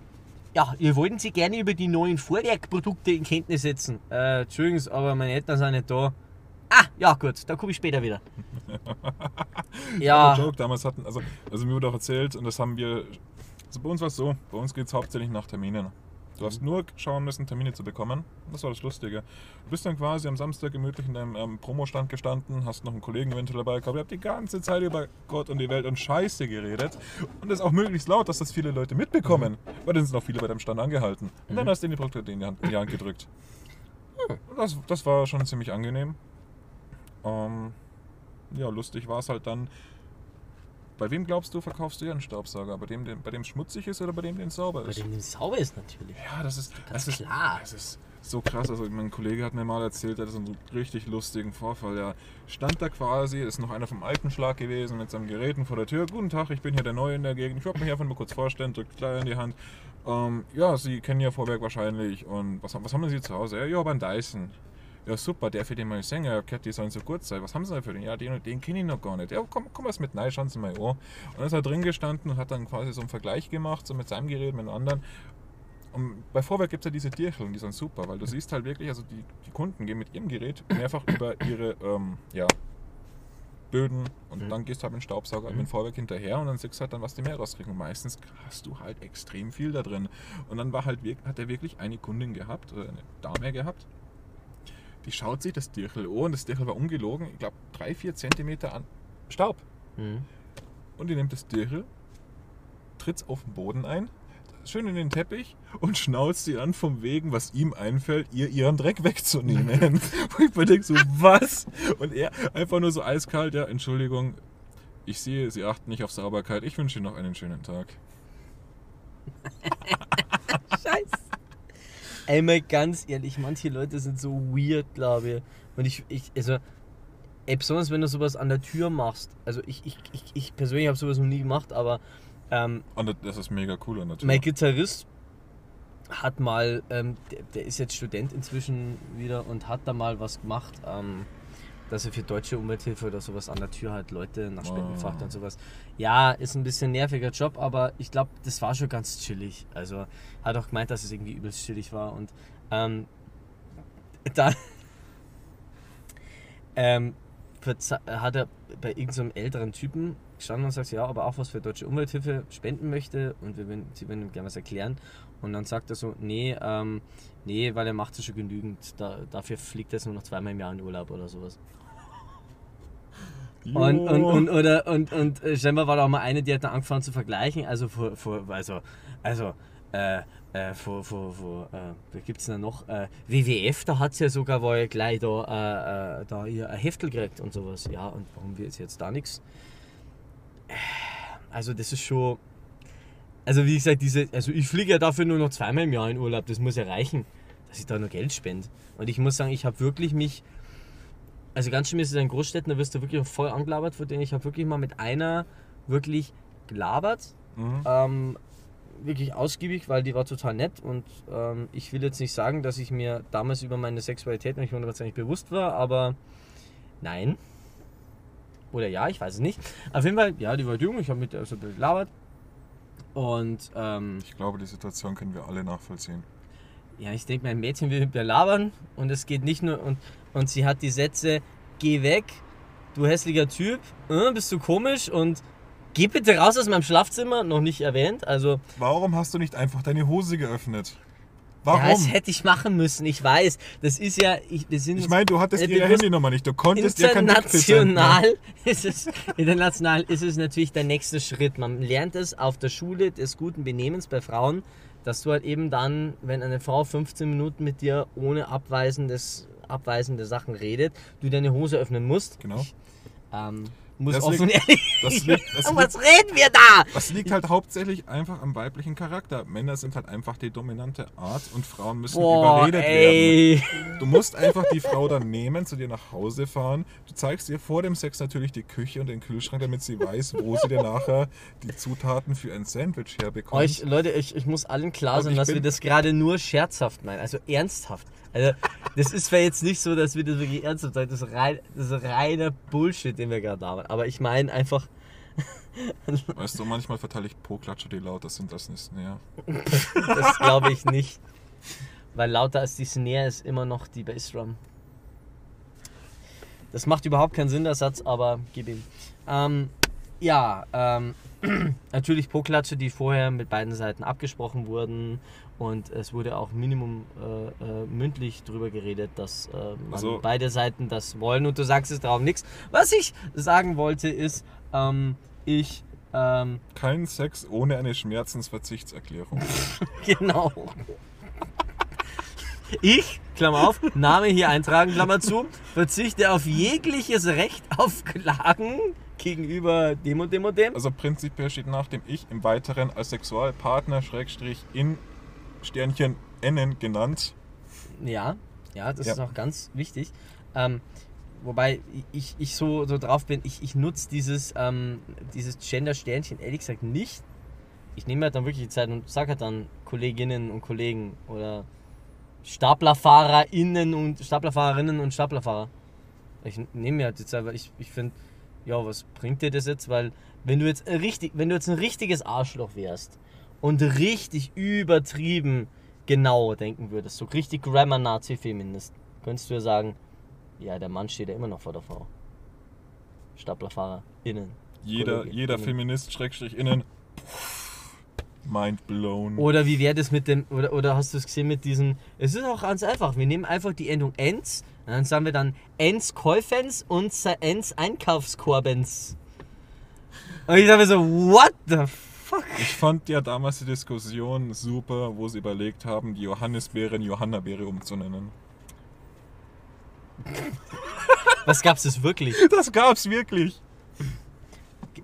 ja, ihr wollten Sie gerne über die neuen Vorwerkprodukte in Kenntnis setzen. Äh, Entschuldigung, aber meine Eltern sind nicht da. Ah, ja gut, da komme ich später wieder. [laughs] Ja. ja, Joke damals hatten, also, also mir wurde auch erzählt, und das haben wir, also bei uns war es so, bei uns geht es hauptsächlich nach Terminen. Du hast nur schauen müssen, Termine zu bekommen. Das war das Lustige. Du bist dann quasi am Samstag gemütlich in deinem ähm, Promostand gestanden, hast noch einen Kollegen eventuell dabei gehabt, ihr habt die ganze Zeit über Gott und die Welt und Scheiße geredet. Und das auch möglichst laut, dass das viele Leute mitbekommen. Weil dann sind auch viele bei deinem Stand angehalten. Und dann hast du ihnen die Produkte in die Hand, in die Hand gedrückt. [laughs] Und Das, das war schon ziemlich angenehm. Ähm, ja, lustig war es halt dann. Bei wem glaubst du, verkaufst du einen Staubsauger? Bei dem, dem- bei dem schmutzig ist oder bei dem, dem sauber bei ist? dem es sauber ist natürlich. Ja, das ist, Ganz das ist klar. Das ist so krass. Also mein Kollege hat mir mal erzählt, er hat so einen richtig lustigen Vorfall. Er stand da quasi, ist noch einer vom Alpenschlag gewesen mit seinen Geräten vor der Tür. Guten Tag, ich bin hier der Neue in der Gegend. Ich wollte mich einfach nur kurz vorstellen, drückt Flyer in die Hand. Ähm, ja, Sie kennen ja Vorwerk wahrscheinlich. Und was, haben- was haben Sie zu Hause? Ja, ja, beim Dyson. Ja, super, der für den mal Sänger, ja, gehört, die sollen so gut sein. Was haben sie denn für den? Ja, den und den kenne ich noch gar nicht. Ja, komm, komm was mit rein, schauen Sie mal an. Und dann ist er drin gestanden und hat dann quasi so einen Vergleich gemacht, so mit seinem Gerät, mit dem anderen. Und bei Vorwerk gibt es ja diese Dircheln, die sind super, weil du siehst halt wirklich, also die, die Kunden gehen mit ihrem Gerät [coughs] mehrfach über ihre ähm, ja, Böden und Mhm. dann gehst du halt mit dem Staubsauger, mit dem Vorwerk hinterher und dann siehst du halt dann, was die mehr rauskriegen. Und meistens hast du halt extrem viel da drin. Und dann war halt, hat er wirklich eine Kundin gehabt, oder eine Dame gehabt, die schaut sich das Dirchel an und das Dirchel war ungelogen, ich glaube, drei, vier Zentimeter an Staub. Mhm. Und die nimmt das Dirchel, tritt auf den Boden ein, schön in den Teppich und schnauzt sie an vom Wegen, was ihm einfällt, ihr ihren Dreck wegzunehmen. [laughs] [laughs] Wo ich mir denke, so was? Und er einfach nur so eiskalt, ja, Entschuldigung, ich sehe, Sie achten nicht auf Sauberkeit. Ich wünsche Ihnen noch einen schönen Tag. [laughs] Scheiße. Ey, mal ganz ehrlich, manche Leute sind so weird, glaube ich. Und ich, ich also, ey, besonders wenn du sowas an der Tür machst. Also, ich, ich, ich, ich persönlich habe sowas noch nie gemacht, aber ähm, Und das ist mega cool an der Tür. mein Gitarrist hat mal, ähm, der, der ist jetzt Student inzwischen wieder und hat da mal was gemacht, ähm, dass er für deutsche Umwelthilfe oder sowas an der Tür halt Leute nach Spenden Ah. fragt und sowas. Ja, ist ein bisschen nerviger Job, aber ich glaube, das war schon ganz chillig. Also hat auch gemeint, dass es irgendwie übelst chillig war und ähm, dann [laughs] ähm, hat er bei irgendeinem älteren Typen gestanden und sagt, ja, aber auch was für deutsche Umwelthilfe spenden möchte und wir würden, sie würden ihm gerne was erklären. Und dann sagt er so, nee, ähm, nee, weil er macht es schon genügend. Da, dafür fliegt er jetzt nur noch zweimal im Jahr in Urlaub oder sowas. Und, und, und, oder, und, und äh, scheinbar war da auch mal eine, die hat dann angefangen zu vergleichen. Also, vor, vor, also, also äh, äh, vor, vor, vor äh, gibt es denn noch? Äh, WWF, da hat es ja sogar wohl gleich da, äh, äh, da ihr ein Heftel gekriegt und sowas. Ja, und warum wird jetzt da nichts? Also, das ist schon. Also, wie gesagt, diese, also ich fliege ja dafür nur noch zweimal im Jahr in Urlaub. Das muss ja reichen, dass ich da nur Geld spende. Und ich muss sagen, ich habe wirklich mich also ganz schlimm ist es in Großstädten, da wirst du wirklich voll angelabert, von denen ich habe wirklich mal mit einer wirklich gelabert. Mhm. Ähm, wirklich ausgiebig, weil die war total nett und ähm, ich will jetzt nicht sagen, dass ich mir damals über meine Sexualität nicht hundertprozentig bewusst war, aber nein. Oder ja, ich weiß es nicht. Auf jeden Fall, ja, die war jung, ich habe mit der so ein bisschen gelabert. Und ähm, Ich glaube, die Situation können wir alle nachvollziehen. ja, ich denke, mein Mädchen will mit mir labern und es geht nicht nur und, und sie hat die Sätze, geh weg, du hässlicher Typ, äh, bist du komisch und geh bitte raus aus meinem Schlafzimmer, noch nicht erwähnt. Also, Warum hast du nicht einfach deine Hose geöffnet? Warum? ja, das hätte ich machen müssen, ich weiß. Das ist ja, ich, wir sind ich meine, du hattest äh, ihre Handynummer nicht. Du konntest ihr kein senden. International [laughs] ist es, international ist es natürlich der nächste Schritt. Man lernt es auf der Schule des guten Benehmens bei Frauen, dass du halt eben dann, wenn eine Frau 15 Minuten mit dir ohne abweisendes, abweisende Sachen redet, du deine Hose öffnen musst. Genau. Ich, ähm, muss Das offen liegt- ehrlich. das liegt- das was reden wir da? Das liegt halt hauptsächlich einfach am weiblichen Charakter. Männer sind halt einfach die dominante Art und Frauen müssen Boah, überredet werden. ey. Du musst einfach die Frau dann nehmen, zu dir nach Hause fahren. Du zeigst ihr vor dem Sex natürlich die Küche und den Kühlschrank, damit sie weiß, wo sie dir nachher die Zutaten für ein Sandwich herbekommt. Euch, Leute, ich, ich muss allen klar Und sein, dass wir das gerade nur scherzhaft meinen, also ernsthaft. Also, das ist zwar jetzt nicht so, dass wir das wirklich ernsthaft sagen, das ist, rein, das ist reiner Bullshit, den wir gerade haben. Aber ich meine einfach, [laughs] Weißt du, manchmal verteile ich Po-Klatscher, die lauter sind als eine Snare. das glaube ich nicht. Weil lauter als die Snare ist immer noch die Bassdrum. Das macht überhaupt keinen Sinn, der Satz, aber gib ihm. Ähm, ja, ähm, [clears throat] natürlich Po-Klatsche, die vorher mit beiden Seiten abgesprochen wurden und es wurde auch Minimum äh, äh, mündlich drüber geredet, dass man Also- beide Seiten das wollen und du sagst es darum nichts. Was ich sagen wollte ist, ähm, ich, ähm, Kein Sex ohne eine Schmerzensverzichtserklärung. [laughs] genau. Ich, Klammer auf, Name hier eintragen, Klammer zu, verzichte auf jegliches Recht auf Klagen gegenüber dem und dem und dem. Also prinzipiell steht nach dem Ich im Weiteren als Sexualpartner, Schrägstrich, in Sternchen N genannt. Ja, ja, das Ja. ist auch ganz wichtig. Ähm, wobei ich, ich so, so drauf bin, ich, ich nutze dieses, ähm, dieses Gender-Sternchen ehrlich gesagt nicht. Ich nehme halt dann wirklich die Zeit und sage halt dann Kolleginnen und Kollegen oder StaplerfahrerInnen und Staplerfahrerinnen und Staplerfahrer. Ich nehme mir halt die Zeit, weil ich, ich finde, ja, was bringt dir das jetzt? Weil wenn du jetzt richtig, wenn du jetzt ein richtiges Arschloch wärst und richtig übertrieben genau denken würdest, so richtig Grammar-Nazi-Feminist, könntest du ja sagen, ja, der Mann steht ja immer noch vor der Frau. StaplerfahrerInnen. Jeder, Kollegin. jeder Feminist, Schrägstrich, innen. Mind blown. Oder wie wäre das mit dem, oder, oder hast du es gesehen mit diesem, es ist auch ganz einfach, wir nehmen einfach die Endung ens, und dann sagen wir dann ens Käufens und ens Einkaufskorbens. Und ich dachte mir so, what the fuck? [laughs] Ich fand ja damals die Diskussion super, wo sie überlegt haben, die Johannisbeere in Johannabeere umzunennen. Was gab's das wirklich? [laughs] Das gab's wirklich.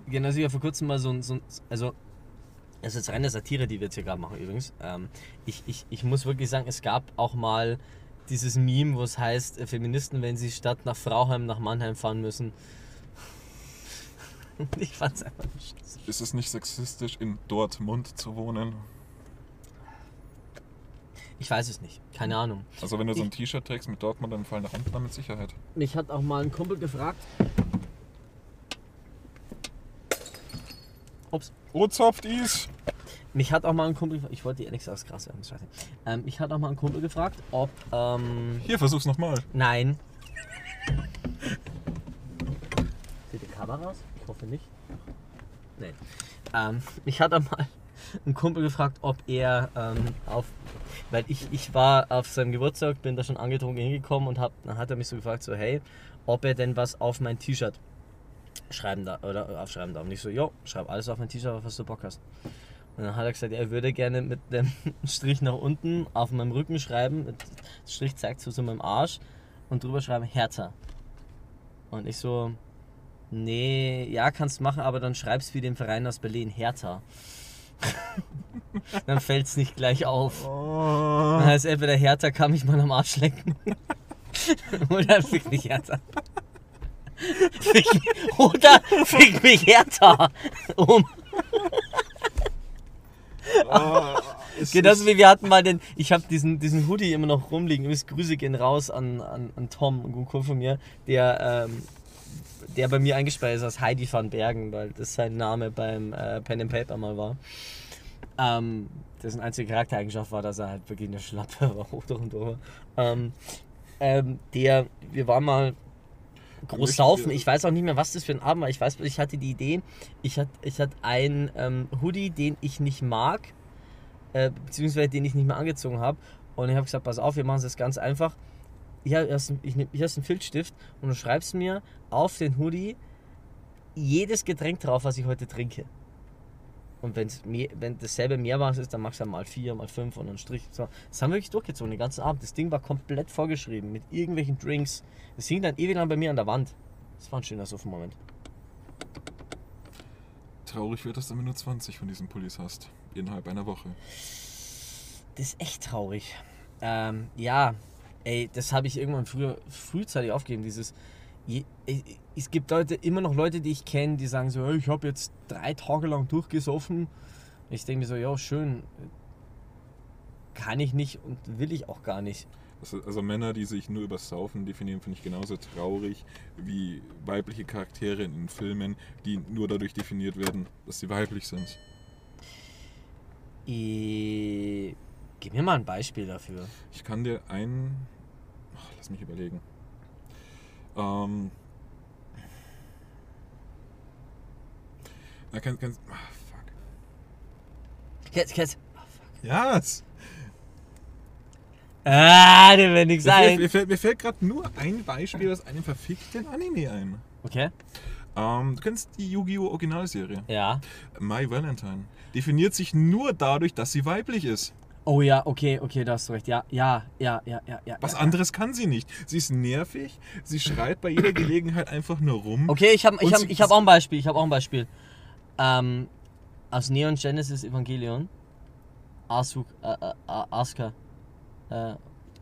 Genau, ich ja vor kurzem mal so ein, so ein also das ist jetzt reine Satire, die wir jetzt hier gerade machen übrigens. Ähm, ich, ich, ich muss wirklich sagen, es gab auch mal dieses Meme, wo es heißt, äh, Feministen, wenn sie statt nach Frauheim nach Mannheim fahren müssen. [laughs] ich fand's einfach nicht. Ist es nicht sexistisch, in Dortmund zu wohnen? Ich weiß es nicht, keine Ahnung. Also wenn du so ein T-Shirt trägst mit Dortmund, dann fallen nach unten mit Sicherheit. Mich hat auch mal ein Kumpel gefragt. Ups. Oh, Softies! Mich hat auch mal ein Kumpel, ich wollte die ehrlich gesagt krass werden, scheiße. Ähm, mich hat auch mal ein Kumpel gefragt, ob, ähm, Hier, versuch's nochmal. nein. Seht ihr Kameras? Ich hoffe nicht. Nein. Ähm, ich hatte mal einen Kumpel gefragt, ob er ähm, auf. Weil ich, ich war auf seinem Geburtstag, bin da schon angetrunken hingekommen und hab, dann hat er mich so gefragt, so hey, ob er denn was auf mein T-Shirt schreiben da oder aufschreiben darf. Und ich so, jo, schreib alles auf mein T-Shirt, was du Bock hast. Und dann hat er gesagt, er würde gerne mit dem [laughs] Strich nach unten auf meinem Rücken schreiben. Der Strich zeigt so zu meinem Arsch und drüber schreiben Hertha. Und ich so, nee, ja, kannst machen, aber dann schreibst wie den Verein aus Berlin, Hertha. [laughs] dann fällt es nicht gleich auf. Dann heißt entweder Hertha kann mich mal am Arsch lecken. [laughs] Oder fick mich Hertha. Fick, oder fick mich Hertha. Um. Genauso wie wir hatten mal den, ich habe diesen, diesen Hoodie immer noch rumliegen. Übrigens Grüße gehen raus an, an, an Tom, ein Kumpel von mir, der, ähm, der bei mir eingespeist ist als Heidi van Bergen, weil das sein Name beim äh, Pen and Paper mal war. Ähm, dessen einzige Charaktereigenschaft war, dass er halt wirklich eine Schlappe [laughs] war, hoch und drüber. Ähm, ähm, der, wir waren mal groß saufen. wir- Ich weiß auch nicht mehr, was das für ein Abend war. Ich weiß, ich hatte die Idee, ich hatte, ich hatte einen ähm, Hoodie, den ich nicht mag, äh, beziehungsweise den ich nicht mehr angezogen habe. Und ich habe gesagt, pass auf, wir machen es jetzt ganz einfach. Hier hast, du- ich nehm, hast du einen Filzstift und du schreibst mir auf den Hoodie jedes Getränk drauf, was ich heute trinke. Und wenn's mehr, wenn dasselbe Mehrmaß ist, dann machst du mal vier, mal fünf und einen Strich. So. Das haben wir wirklich durchgezogen, den ganzen Abend. Das Ding war komplett vorgeschrieben mit irgendwelchen Drinks. Das hing dann ewig lang bei mir an der Wand. Das war ein schöner Sofa-Moment. Traurig wird es, wenn du nur 20 von diesen Pullis hast. Innerhalb einer Woche. Das ist echt traurig. Ähm, ja, ey, das habe ich irgendwann früher frühzeitig aufgegeben. Dieses, es gibt Leute, immer noch Leute, die ich kenne, die sagen so, "Hey, ich habe jetzt drei Tage lang durchgesoffen. Ich denke mir so, ja, schön. Kann ich nicht und will ich auch gar nicht. Also, also Männer, die sich nur über Saufen definieren, finde ich genauso traurig wie weibliche Charaktere in Filmen, die nur dadurch definiert werden, dass sie weiblich sind. I, gib mir mal ein Beispiel dafür. Ich kann dir ein. Ach, lass mich überlegen. Ähm. Na, kann, kann, ach, fuck. Jetzt, jetzt. Ja, es- Ah, dem wird nichts sein. mir fällt, mir fällt gerade nur ein Beispiel aus einem verfickten Anime ein. Okay. Ähm, du kennst die Yu-Gi-Oh! Originalserie. Ja. My Valentine. Definiert sich nur dadurch, dass sie weiblich ist. Oh ja, okay, okay, da hast du recht. Ja, ja, ja, ja, ja, ja. Was ja. anderes kann sie nicht. Sie ist nervig, sie schreit bei jeder Gelegenheit einfach nur rum. Okay, ich habe ich hab, ich hab auch ein Beispiel. Ich habe auch ein Beispiel. Ähm, aus Neon Genesis Evangelion. Asuk, äh, äh, äh, Asuka. Äh,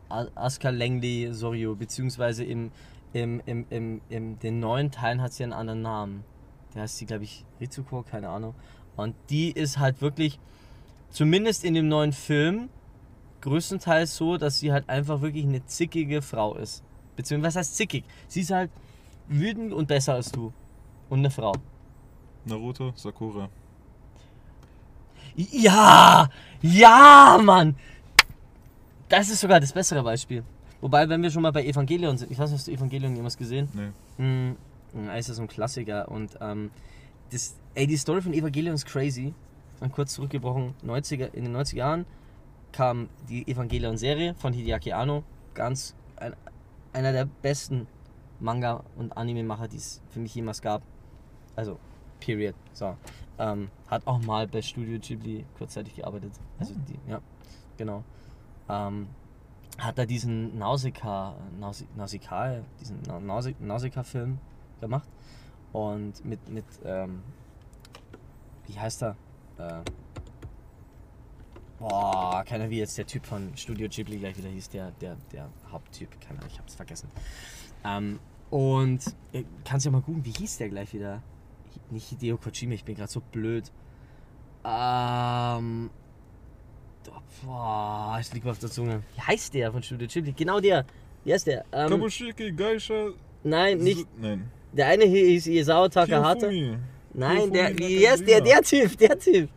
Asuka Langley Soryu. Beziehungsweise im, im, im, im, im den neuen Teilen hat sie einen anderen Namen. Der heißt sie, glaube ich, Ritsuko, keine Ahnung. Und die ist halt wirklich, zumindest in dem neuen Film, größtenteils so, dass sie halt einfach wirklich eine zickige Frau ist. Beziehungsweise, was heißt zickig? Sie ist halt wütend und besser als du. Und eine Frau. Naruto, Sakura. Ja! Ja, Mann! Das ist sogar das bessere Beispiel. Wobei, wenn wir schon mal bei Evangelion sind, ich weiß nicht, hast du Evangelion jemals gesehen? Nee. Mm, Es ist so ein Klassiker und ähm, das, ey, die Story von Evangelion ist crazy. Dann kurz zurückgebrochen, 90er, in den 90er Jahren kam die Evangelion-Serie von Hideaki Anno. Ganz ein, einer der besten Manga- und Anime-Macher, die es für mich jemals gab. Also, period. So. Ähm, hat auch mal bei Studio Ghibli kurzzeitig gearbeitet. Also, die, ja, genau. Ähm, hat er diesen Nausicaa, Nausi, Nausicaa, diesen Na- Nausi- Nausicaa-Film gemacht. Und mit, mit ähm, wie heißt er? Äh, boah, keiner wie jetzt der Typ von Studio Ghibli gleich wieder hieß, der, der, der Haupttyp, keine Ahnung, ich hab's vergessen. Ähm, und äh, kannst ja mal gucken, wie hieß der gleich wieder? Nicht Hideo Kojima, ich bin gerade so blöd. Ähm, boah, es liegt mir auf der Zunge. Wie heißt der von Studio Ghibli? Genau der. Wie heißt der? Ähm, Kabushiki, Geisha. nein, nicht. Nein. Der eine hier hieß Isao Takahata. Kiyofumi. Nein, der, wie heißt der, der Typ, der Typ.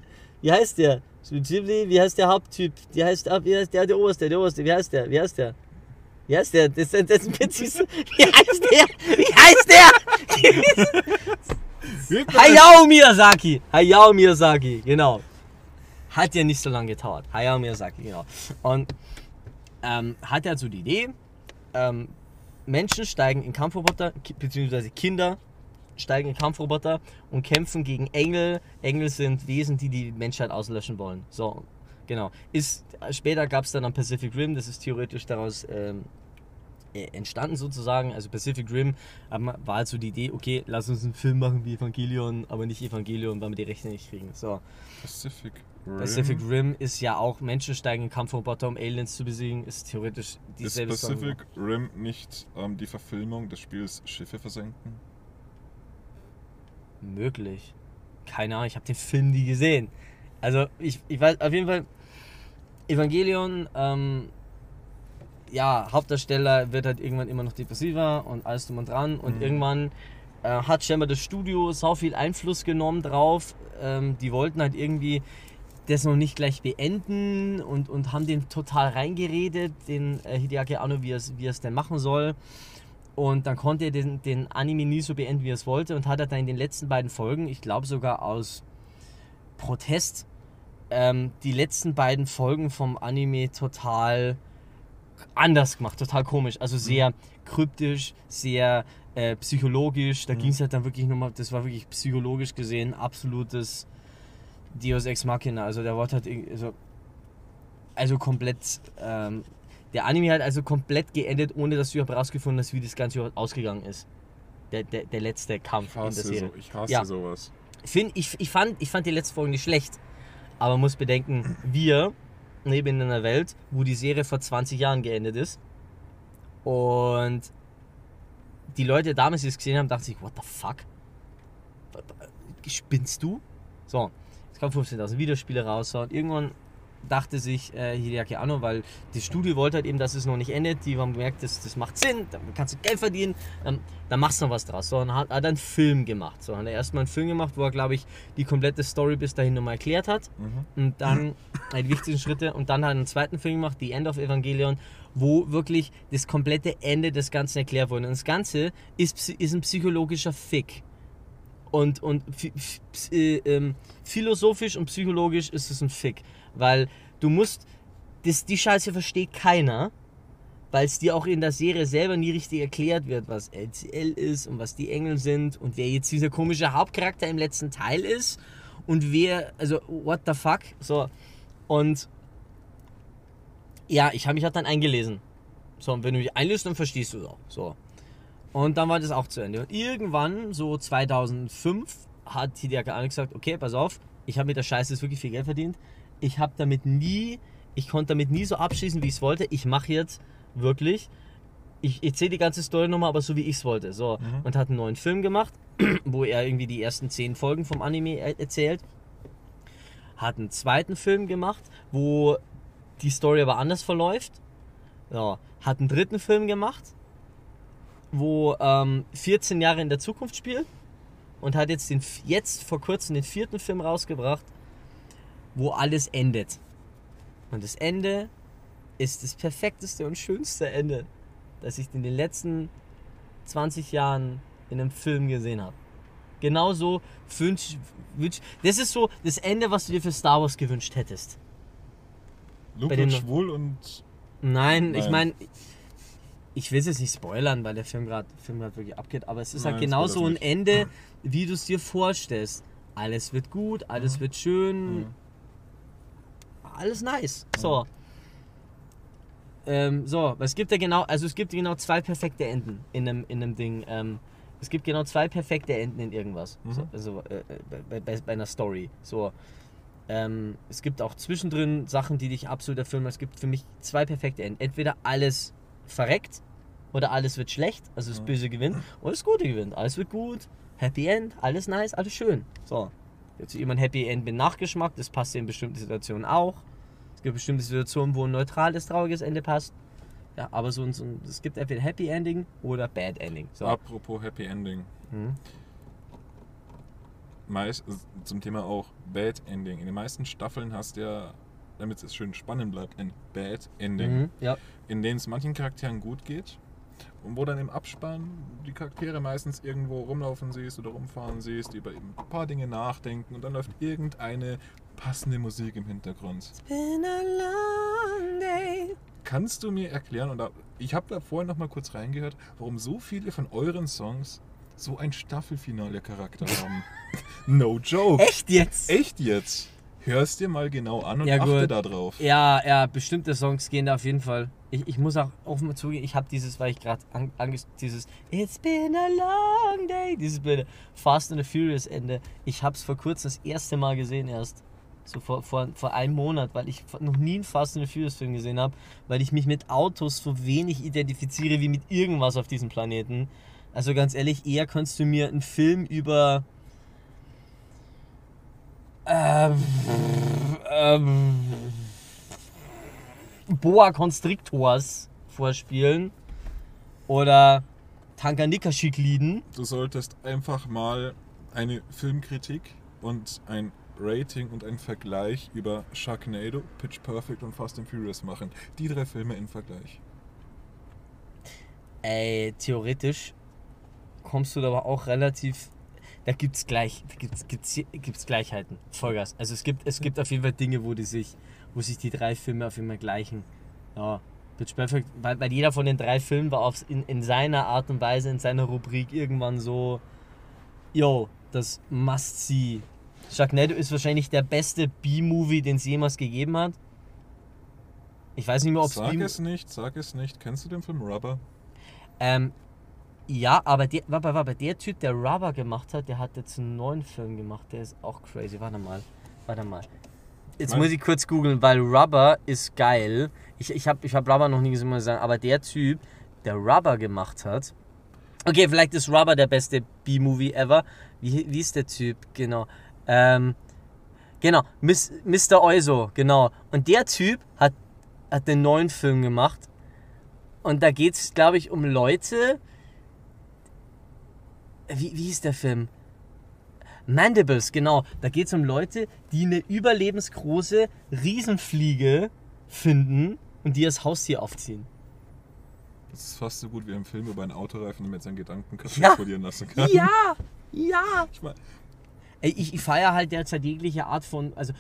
Wie heißt der? Ghibli, wie heißt der Haupttyp? Wie heißt, ah, wie heißt der, der Oberste, der Oberste, wie heißt der? Wie heißt der? Wie heißt der? Das, das, das, [laughs] das, wie heißt der? Wie heißt der? [laughs] Hayao Miyazaki. Hayao Miyazaki, genau. Hat ja nicht so lange gedauert. Hayao Miyazaki, genau. Und ähm, hat er so die Idee, ähm, Menschen steigen in Kampfroboter, beziehungsweise Kinder steigen in Kampfroboter und kämpfen gegen Engel. Engel sind Wesen, die die Menschheit auslöschen wollen. So, genau. Ist, später gab es dann am Pacific Rim, das ist theoretisch daraus ähm, äh, entstanden sozusagen. Also Pacific Rim ähm, war halt so die Idee, okay, lass uns einen Film machen wie Evangelion, aber nicht Evangelion, weil wir die Rechte nicht kriegen. So. Pacific Rim. Pacific Rim ist ja auch Menschen steigen in Kampfroboter, um Aliens zu besiegen, ist theoretisch Ist dieselbe Story. Pacific Rim nicht ähm, die Verfilmung des Spiels Schiffe versenken? Möglich. Keine Ahnung, ich habe den Film nie gesehen. Also ich, ich weiß auf jeden Fall, Evangelion, ähm, ja, Hauptdarsteller wird halt irgendwann immer noch depressiver und alles drum und dran und Mhm. irgendwann äh, hat scheinbar das Studio so viel Einfluss genommen drauf. Ähm, die wollten halt irgendwie das noch nicht gleich beenden und, und haben den total reingeredet, den äh, Hideaki Anno, wie er es wie er es denn machen soll. Und dann konnte er den, den Anime nie so beenden, wie er es wollte und hat er dann in den letzten beiden Folgen, ich glaube sogar aus Protest, ähm, die letzten beiden Folgen vom Anime total anders gemacht, total komisch. Also sehr kryptisch, sehr äh, psychologisch. Da ging es halt dann wirklich nochmal, das war wirklich psychologisch gesehen absolutes Deus Ex Machina. Also der Wort hat also, also komplett, ähm, der Anime hat also komplett geendet, ohne dass du überhaupt rausgefunden hast, wie das Ganze überhaupt ausgegangen ist. Der, der, der letzte Kampf Ich in der hasse, Serie. so, ich hasse Ja. sowas. Find, ich, ich, fand, ich fand die letzte Folge nicht schlecht. Aber man muss bedenken, wir leben in einer Welt, wo die Serie vor 20 Jahren geendet ist. Und die Leute damals, die es gesehen haben, dachten sich, what the fuck? Spinnst du? So, es kamen 15.000 Videospiele raus. So, und irgendwann dachte sich äh, Hideaki Anno, weil das Studio wollte halt eben, dass es noch nicht endet. Die haben gemerkt, das, das macht Sinn, dann kannst du Geld verdienen, dann, dann machst du noch was draus. So, und hat, hat einen Film gemacht. So, hat er erstmal einen Film gemacht, wo er, glaube ich, die komplette Story bis dahin nochmal erklärt hat. Mhm. Und dann äh, [laughs] die wichtigsten Schritte. Und dann hat er einen zweiten Film gemacht, The End of Evangelion, wo wirklich das komplette Ende des Ganzen erklärt wurde. Und das Ganze ist, ist ein psychologischer Fick. Und, und äh, ähm, philosophisch und psychologisch ist es ein Fick. Weil du musst, das, die Scheiße versteht keiner, weil es dir auch in der Serie selber nie richtig erklärt wird, was LCL ist und was die Engel sind und wer jetzt dieser komische Hauptcharakter im letzten Teil ist und wer, also what the fuck, so. Und ja, ich habe mich halt dann eingelesen. So, und wenn du dich einliest, dann verstehst du es auch. So. Und dann war das auch zu Ende. Und irgendwann, so 2005, hat Hideaki Anno gesagt, okay, pass auf, ich habe mit der Scheiße jetzt wirklich viel Geld verdient. Ich habe damit nie, ich konnte damit nie so abschließen, wie ich es wollte. Ich mache jetzt wirklich, ich erzähle die ganze Story nochmal, aber so wie ich es wollte. So. Und hat einen neuen Film gemacht, [clears throat] wo er irgendwie die ersten zehn Folgen vom Anime er- erzählt. Hat einen zweiten Film gemacht, wo die Story aber anders verläuft. Ja, hat einen dritten Film gemacht, wo ähm, 14 Jahre in der Zukunft spielt und hat jetzt, den, jetzt vor kurzem den vierten Film rausgebracht, wo alles endet. Und das Ende ist das perfekteste und schönste Ende, das ich in den letzten 20 Jahren in einem Film gesehen habe. Genauso wünsch, wünsch, das ist so das Ende, was du dir für Star Wars gewünscht hättest. Luke wird schwul und Nein, ich Nein. meine, ich will es jetzt nicht spoilern, weil der Film gerade Film grad wirklich abgeht, aber es ist halt Nein, genau spoiler's so ein. Ende, [clears throat] wie du es dir vorstellst. Alles wird gut, alles wird schön, Mhm. Alles nice. So. Ähm, so, es gibt ja genau, also es gibt genau zwei perfekte Enden in einem, in einem Ding. Ähm, es gibt genau zwei perfekte Enden in irgendwas. Mhm. So, also äh, bei, bei, bei einer Story. So. Ähm, es gibt auch zwischendrin Sachen, die dich absolut erfüllen. Es gibt für mich zwei perfekte Enden. Entweder alles verreckt oder alles wird schlecht, also das. Böse gewinnt, oder das Gute gewinnt. Alles wird gut, Happy End, alles nice, alles schön. So. Jetzt immer ein Happy End mit Nachgeschmack, das passt in bestimmten Situationen auch. Es gibt bestimmte Situationen, wo ein neutrales, trauriges Ende passt. Ja, aber so, so es gibt entweder Happy Ending oder Bad Ending. So. apropos Happy Ending. Mhm. Meist, zum Thema auch Bad Ending. In den meisten Staffeln hast du ja, damit es schön spannend bleibt, ein Bad Ending. Mhm. Ja. In denen es manchen Charakteren gut geht Und wo dann im Abspann die Charaktere meistens irgendwo rumlaufen siehst oder rumfahren siehst, über ein paar Dinge nachdenken und dann läuft irgendeine passende Musik im Hintergrund. Been a long day. Kannst du mir erklären, und ich habe da vorhin noch mal kurz reingehört, warum so viele von euren Songs so ein Staffelfinale-Charakter haben? [laughs] no joke. Echt jetzt? Echt jetzt? Hörst dir mal genau an und Ja, achte gut. da drauf. Ja, ja, bestimmte Songs gehen da auf jeden Fall. Ich, ich muss auch offen zugeben, ich habe dieses, weil ich gerade an, anges- dieses It's been a long day, dieses blöde Fast and the Furious Ende. Ich habe es vor kurzem das erste Mal gesehen erst. So vor, vor, vor einem Monat, weil ich noch nie einen Fast and the Furious Film gesehen habe, weil ich mich mit Autos so wenig identifiziere wie mit irgendwas auf diesem Planeten. Also ganz ehrlich, eher kannst du mir einen Film über ähm, ähm, Boa Constrictors vorspielen oder Tanganikaschik-Lieden. Du solltest einfach mal eine Filmkritik und ein Rating und einen Vergleich über Sharknado, Pitch Perfect und Fast and Furious machen. Die drei Filme im Vergleich. Ey, theoretisch kommst du da aber auch relativ. Da gibt's gleich, da gibt's, gibt's, gibt's Gleichheiten. Vollgas. Also es gibt, es gibt auf jeden Fall Dinge, wo die sich, wo sich die drei Filme auf jeden Fall gleichen. Ja, Pitch Perfect, weil, weil jeder von den drei Filmen war aufs, in, in seiner Art und Weise, in seiner Rubrik irgendwann so, yo, das Must-See. Sharknado ist wahrscheinlich der beste B-Movie, den es jemals gegeben hat. Ich weiß nicht mehr, ob es Sag es nicht, sag es nicht. Kennst du den Film Rubber? Ähm, ja, aber der, warte, warte, der Typ, der Rubber gemacht hat, der hat jetzt einen neuen Film gemacht. Der ist auch crazy. Warte mal. Warte mal. Jetzt Mein- muss ich kurz googeln, weil Rubber ist geil. Ich, ich habe ich hab Rubber noch nie gesehen, muss ich sagen. Aber der Typ, der Rubber gemacht hat. Okay, vielleicht ist Rubber der beste B-Movie ever. Wie, wie ist der Typ? Genau. Ähm, genau, Miss, Mr. Oizo, genau. Und der Typ hat, hat den neuen Film gemacht. Und da geht es, glaube ich, um Leute. Wie, wie hieß der Film? Mandibles, genau. Da geht es um Leute, die eine überlebensgroße Riesenfliege finden und die als Haustier aufziehen. Das ist fast so gut wie im Film über einen Autoreifen, der mit seinen Gedanken Ja. explodieren lassen kann. Ja, ja. Ich mein, Ey, ich, ich feiere halt derzeit jegliche Art von. Also,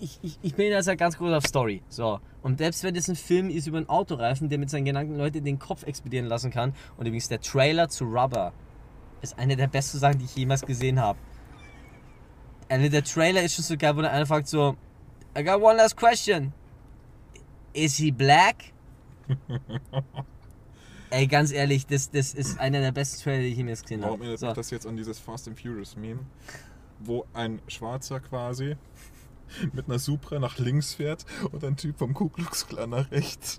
ich, ich, ich bin jetzt halt ganz groß auf Story. So. Und selbst wenn das ein Film ist über einen Autoreifen, der mit seinen Gedanken Leute den Kopf explodieren lassen kann. Und übrigens, der Trailer zu Rubber ist eine der besten Sachen, die ich jemals gesehen habe. Also, der Trailer ist schon so geil, wo der einer fragt so: I got one last question. Is he black? [laughs] Ey, ganz ehrlich, das, das ist einer der besten Trailer, die ich jemals gesehen warum erinnert habe. mich das jetzt an dieses Fast and Furious Meme, wo ein Schwarzer quasi [laughs] mit einer Supra nach links fährt und ein Typ vom Ku Klux Klan nach rechts.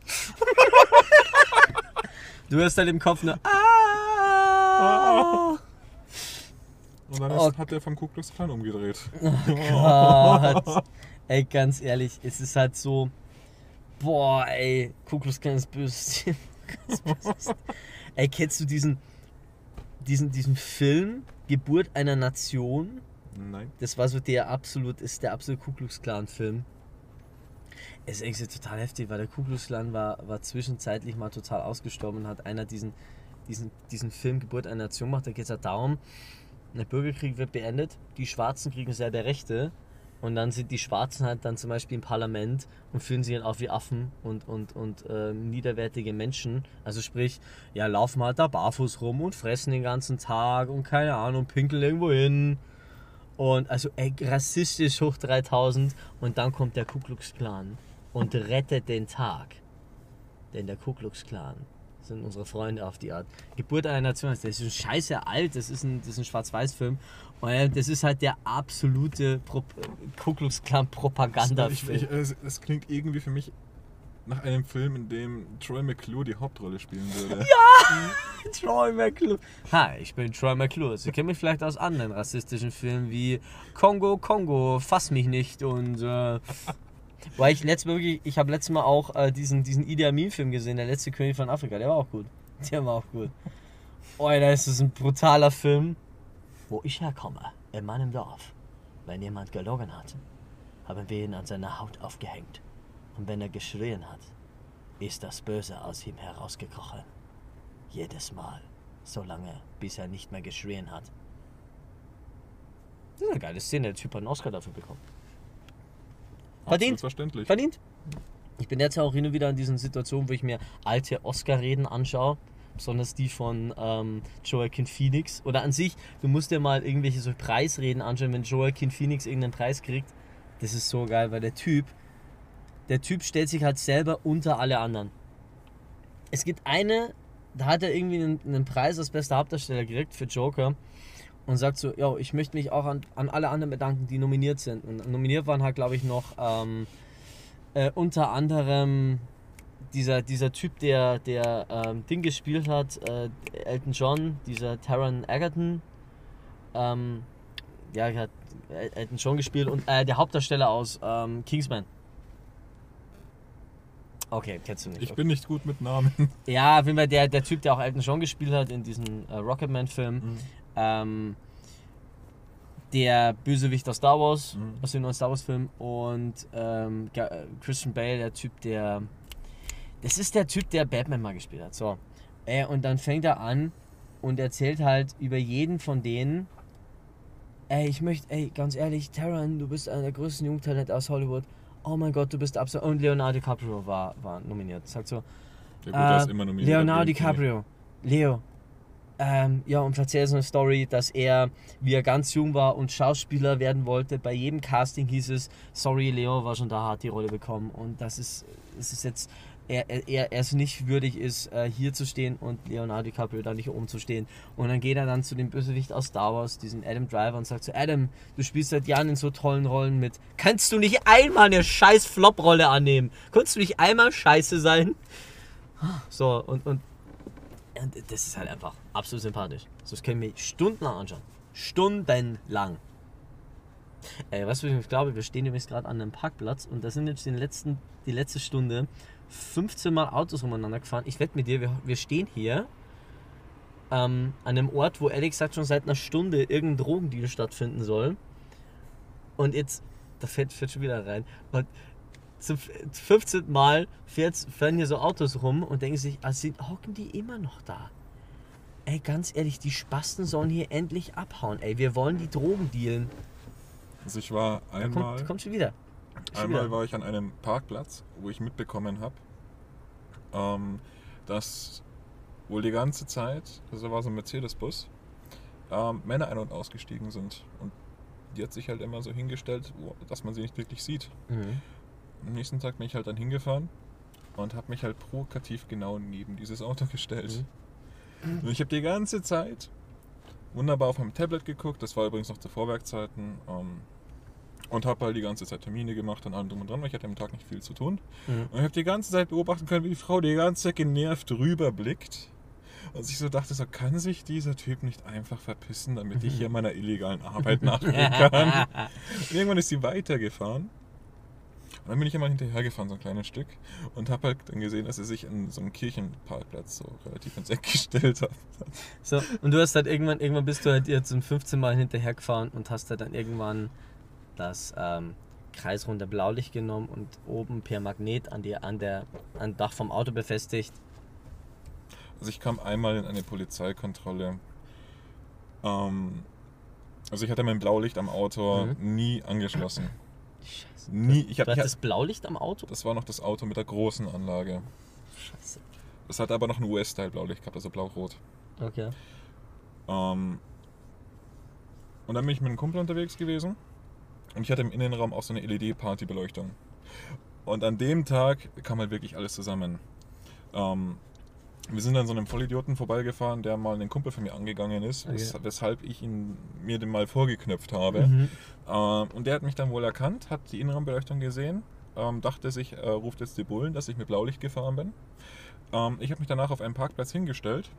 Du hörst halt im Kopf nur. [laughs] Ah! Und dann Oh. hat der vom Ku Klux Klan umgedreht. [laughs] Gott. Ey, ganz ehrlich, es ist halt so. Boah, ey, Ku Klux Klan ist [laughs] böse. ey, kennst du diesen, diesen, diesen Film Geburt einer Nation? Nein. Das war so der absolut, ist der absolute Ku Klux Klan Film. Es ist eigentlich total heftig, weil der Ku Klux Klan war, war zwischenzeitlich mal total ausgestorben und hat einer diesen, diesen, diesen Film Geburt einer Nation gemacht. Da geht es ja darum, der Bürgerkrieg wird beendet, die Schwarzen kriegen sehr der Rechte und dann sind die Schwarzen halt dann zum Beispiel im Parlament und führen sich halt auf wie Affen und, und, und äh, niederwertige Menschen. Also sprich, ja, laufen halt da barfuß rum und fressen den ganzen Tag und keine Ahnung, pinkeln irgendwo hin. Und also ey, rassistisch hoch 3000 und dann kommt der Ku Klux Klan und rettet den Tag. Denn der Ku Klux Klan sind unsere Freunde auf die Art. Geburt einer Nation, das ist schon scheiße alt, das ist ein, das ist ein Schwarz-Weiß-Film. Und äh, das ist halt der absolute Pro Ku Klux Klan Propaganda-Film. es, klingt irgendwie für mich nach einem Film, in dem Troy McClure die Hauptrolle spielen würde. [laughs] Troy McClure. Hi, ich bin Troy McClure. Sie kennen mich vielleicht aus anderen rassistischen Filmen wie Kongo, Kongo, Fass mich nicht und äh, weil ich letztes Mal wirklich, ich habe letztes Mal auch äh, diesen, diesen Idi Amin Film gesehen, der letzte König von Afrika, der war auch gut. [laughs] Der war auch gut. Oh, da ist es ein brutaler Film. Wo ich herkomme, in meinem Dorf, wenn jemand gelogen hat, haben wir ihn an seiner Haut aufgehängt. Und wenn er geschrien hat, ist das Böse aus ihm herausgekrochen. Jedes Mal. So lange, bis er nicht mehr geschrien hat. Das ist eine geile Szene. Der Typ hat einen Oscar dafür bekommen. Verdient. Selbstverständlich. Verdient. Ich bin jetzt auch hin und wieder in diesen Situationen, wo ich mir alte Oscar-Reden anschaue. Besonders die von ähm, Joaquin Phoenix. Oder an sich, du musst dir mal irgendwelche so Preisreden anschauen, wenn Joaquin Phoenix irgendeinen Preis kriegt. Das ist so geil, weil der Typ, der Typ stellt sich halt selber unter alle anderen. Es gibt eine, da hat er irgendwie einen, einen Preis als bester Hauptdarsteller gekriegt für Joker und sagt so, ja, ich möchte mich auch an, an alle anderen bedanken, die nominiert sind. Und nominiert waren halt, glaube ich, noch ähm, äh, unter anderem dieser, dieser Typ, der, der ähm, Ding gespielt hat, äh, Elton John, dieser Taron Egerton. Ähm, ja, er hat El- Elton John gespielt und äh, der Hauptdarsteller aus ähm, Kingsman. Okay, kennst du nicht. Ich okay. bin nicht gut mit Namen. Ja, auf jeden Fall der, der Typ, der auch Elton John gespielt hat in diesem äh, Rocketman-Film. Mhm. Ähm, der Bösewicht aus Star Wars, Mhm. aus dem neuen Star Wars-Film. Und ähm, äh, Christian Bale, der Typ, der. Das ist der Typ, der Batman mal gespielt hat. So. Äh, und dann fängt er an und erzählt halt über jeden von denen. Ey, ich möchte, ey, ganz ehrlich, Taron, du bist einer der größten Jungtalente aus Hollywood. Oh mein Gott, du bist absolut. Und Leonardo DiCaprio war, war nominiert. Sagt so, Ja, gut, äh, immer nominiert. Leonardo DiCaprio. Leo. Ähm, ja, und erzählt so eine Story, dass er, wie er ganz jung war und Schauspieler werden wollte, bei jedem Casting hieß es, sorry, Leo war schon da, hat die Rolle bekommen. Und das ist, es ist jetzt, er, er, er es nicht würdig ist, äh, hier zu stehen und Leonardo DiCaprio da nicht oben zu stehen. Und dann geht er dann zu dem Bösewicht aus Star Wars, diesen Adam Driver, und sagt so, Adam, du spielst seit Jahren in so tollen Rollen mit. Kannst du nicht einmal eine scheiß Flop-Rolle annehmen? Kannst du nicht einmal scheiße sein? So, und, und und das ist halt einfach absolut sympathisch. So, Das können wir stundenlang anschauen. Stundenlang. Ey, was ich glaube? Wir stehen übrigens gerade an einem Parkplatz und da sind jetzt den letzten, die letzte Stunde 15 Mal Autos umeinander gefahren. Ich wette mit dir, wir, wir stehen hier ähm, an einem Ort, wo ehrlich gesagt schon seit einer Stunde irgendein Drogendeal stattfinden soll. Und jetzt, da fährt, fährt schon wieder rein. Und zum 15. Mal fährt, fahren hier so Autos rum und denken sich, ah, sind, hocken die immer noch da? Ey, ganz ehrlich, die Spasten sollen hier endlich abhauen. Ey, wir wollen die Drogen dealen. Also ich war einmal, kommt, kommt schon wieder. Schon einmal wieder. war ich an einem Parkplatz, wo ich mitbekommen habe, ähm, dass wohl die ganze Zeit, also war so ein Mercedes-Bus, ähm, Männer ein- und ausgestiegen sind. Und die hat sich halt immer so hingestellt, dass man sie nicht wirklich sieht. Mhm. Am nächsten Tag bin ich halt dann hingefahren und habe mich halt provokativ genau neben dieses Auto gestellt. Mhm. Und ich habe die ganze Zeit wunderbar auf meinem Tablet geguckt, das war übrigens noch zu Vorwerkzeiten, ähm, und habe halt die ganze Zeit Termine gemacht und allem drum und dran, weil ich hatte am Tag nicht viel zu tun. Mhm. Und ich habe die ganze Zeit beobachten können, wie die Frau die ganze Zeit genervt rüberblickt. Und ich so dachte, so kann sich dieser Typ nicht einfach verpissen, damit ich hier meiner illegalen Arbeit [laughs] nachgehen kann. Irgendwann ist sie weitergefahren. Und dann bin ich immer hinterhergefahren, so ein kleines Stück. Und habe halt dann gesehen, dass sie sich in so einem Kirchenparkplatz so relativ ins Eck [laughs] gestellt hat. So, und du hast halt irgendwann, irgendwann bist du halt jetzt um 15 Mal hinterhergefahren und hast halt dann irgendwann das ähm, kreisrunde Blaulicht genommen und oben per Magnet an, die, an der an Dach vom Auto befestigt. Also ich kam einmal in eine Polizeikontrolle. Ähm, also ich hatte mein Blaulicht am Auto Mhm. nie angeschlossen. Scheiße. Nie. Ich Du hab, ich hattest Blaulicht am Auto? das war noch das Auto mit der großen Anlage. Scheiße. Das hatte aber noch ein US-Style-Blaulicht gehabt, also blau-rot. Okay. Ähm, und dann bin ich mit einem Kumpel unterwegs gewesen und ich hatte im Innenraum auch so eine LED-Party-Beleuchtung. Und an dem Tag kam halt wirklich alles zusammen. Ähm, wir sind an so einem Vollidioten vorbeigefahren, der mal einen Kumpel von mir angegangen ist, wes Okay. weshalb ich ihn mir den mal vorgeknöpft habe. Mhm. Ähm, und der hat mich dann wohl erkannt, hat die Innenraumbeleuchtung gesehen, ähm, dachte sich, er ruft jetzt die Bullen, dass ich mit Blaulicht gefahren bin. Ähm, ich habe mich danach auf einen Parkplatz hingestellt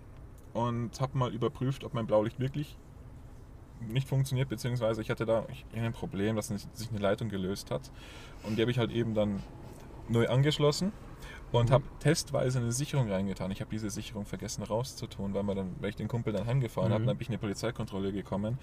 und habe mal überprüft, ob mein Blaulicht wirklich nicht funktioniert, beziehungsweise ich hatte da ein Problem, dass sich eine Leitung gelöst hat. Und die habe ich halt eben dann neu angeschlossen und Mhm. habe testweise eine Sicherung reingetan. Ich habe diese Sicherung vergessen rauszutun, weil, wir dann, weil ich den Kumpel dann heimgefahren habe. Mhm. Dann bin ich in eine Polizeikontrolle gekommen.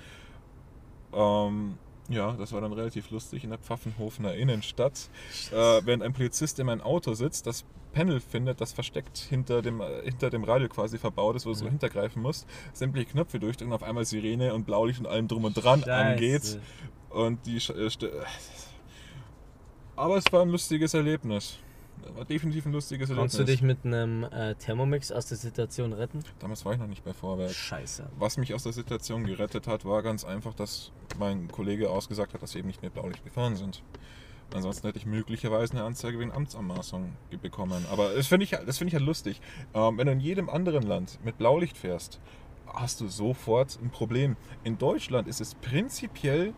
Ähm, Ja, das war dann relativ lustig in der Pfaffenhofener Innenstadt. Äh, während ein Polizist in meinem Auto sitzt, das Panel findet, das versteckt hinter dem, äh, hinter dem Radio quasi verbaut ist, wo du so hintergreifen musst, sämtliche Knöpfe durchdrücken, auf einmal Sirene und Blaulicht und allem drum und dran Scheiße. angeht. Und die. Äh, st- Aber es war ein lustiges Erlebnis. War definitiv ein lustiges Erlebnis. Konntest du dich mit einem äh, Thermomix aus der Situation retten? Damals war ich noch nicht bei Vorwerk. Scheiße. Was mich aus der Situation gerettet hat, war ganz einfach, dass mein Kollege ausgesagt hat, dass wir eben nicht mit Blaulicht gefahren sind. Ansonsten hätte ich möglicherweise eine Anzeige wegen Amtsanmaßung bekommen. Aber das finde ich, das finde ich halt lustig. Ähm, wenn du in jedem anderen Land mit Blaulicht fährst, hast du sofort ein Problem. In Deutschland ist es prinzipiell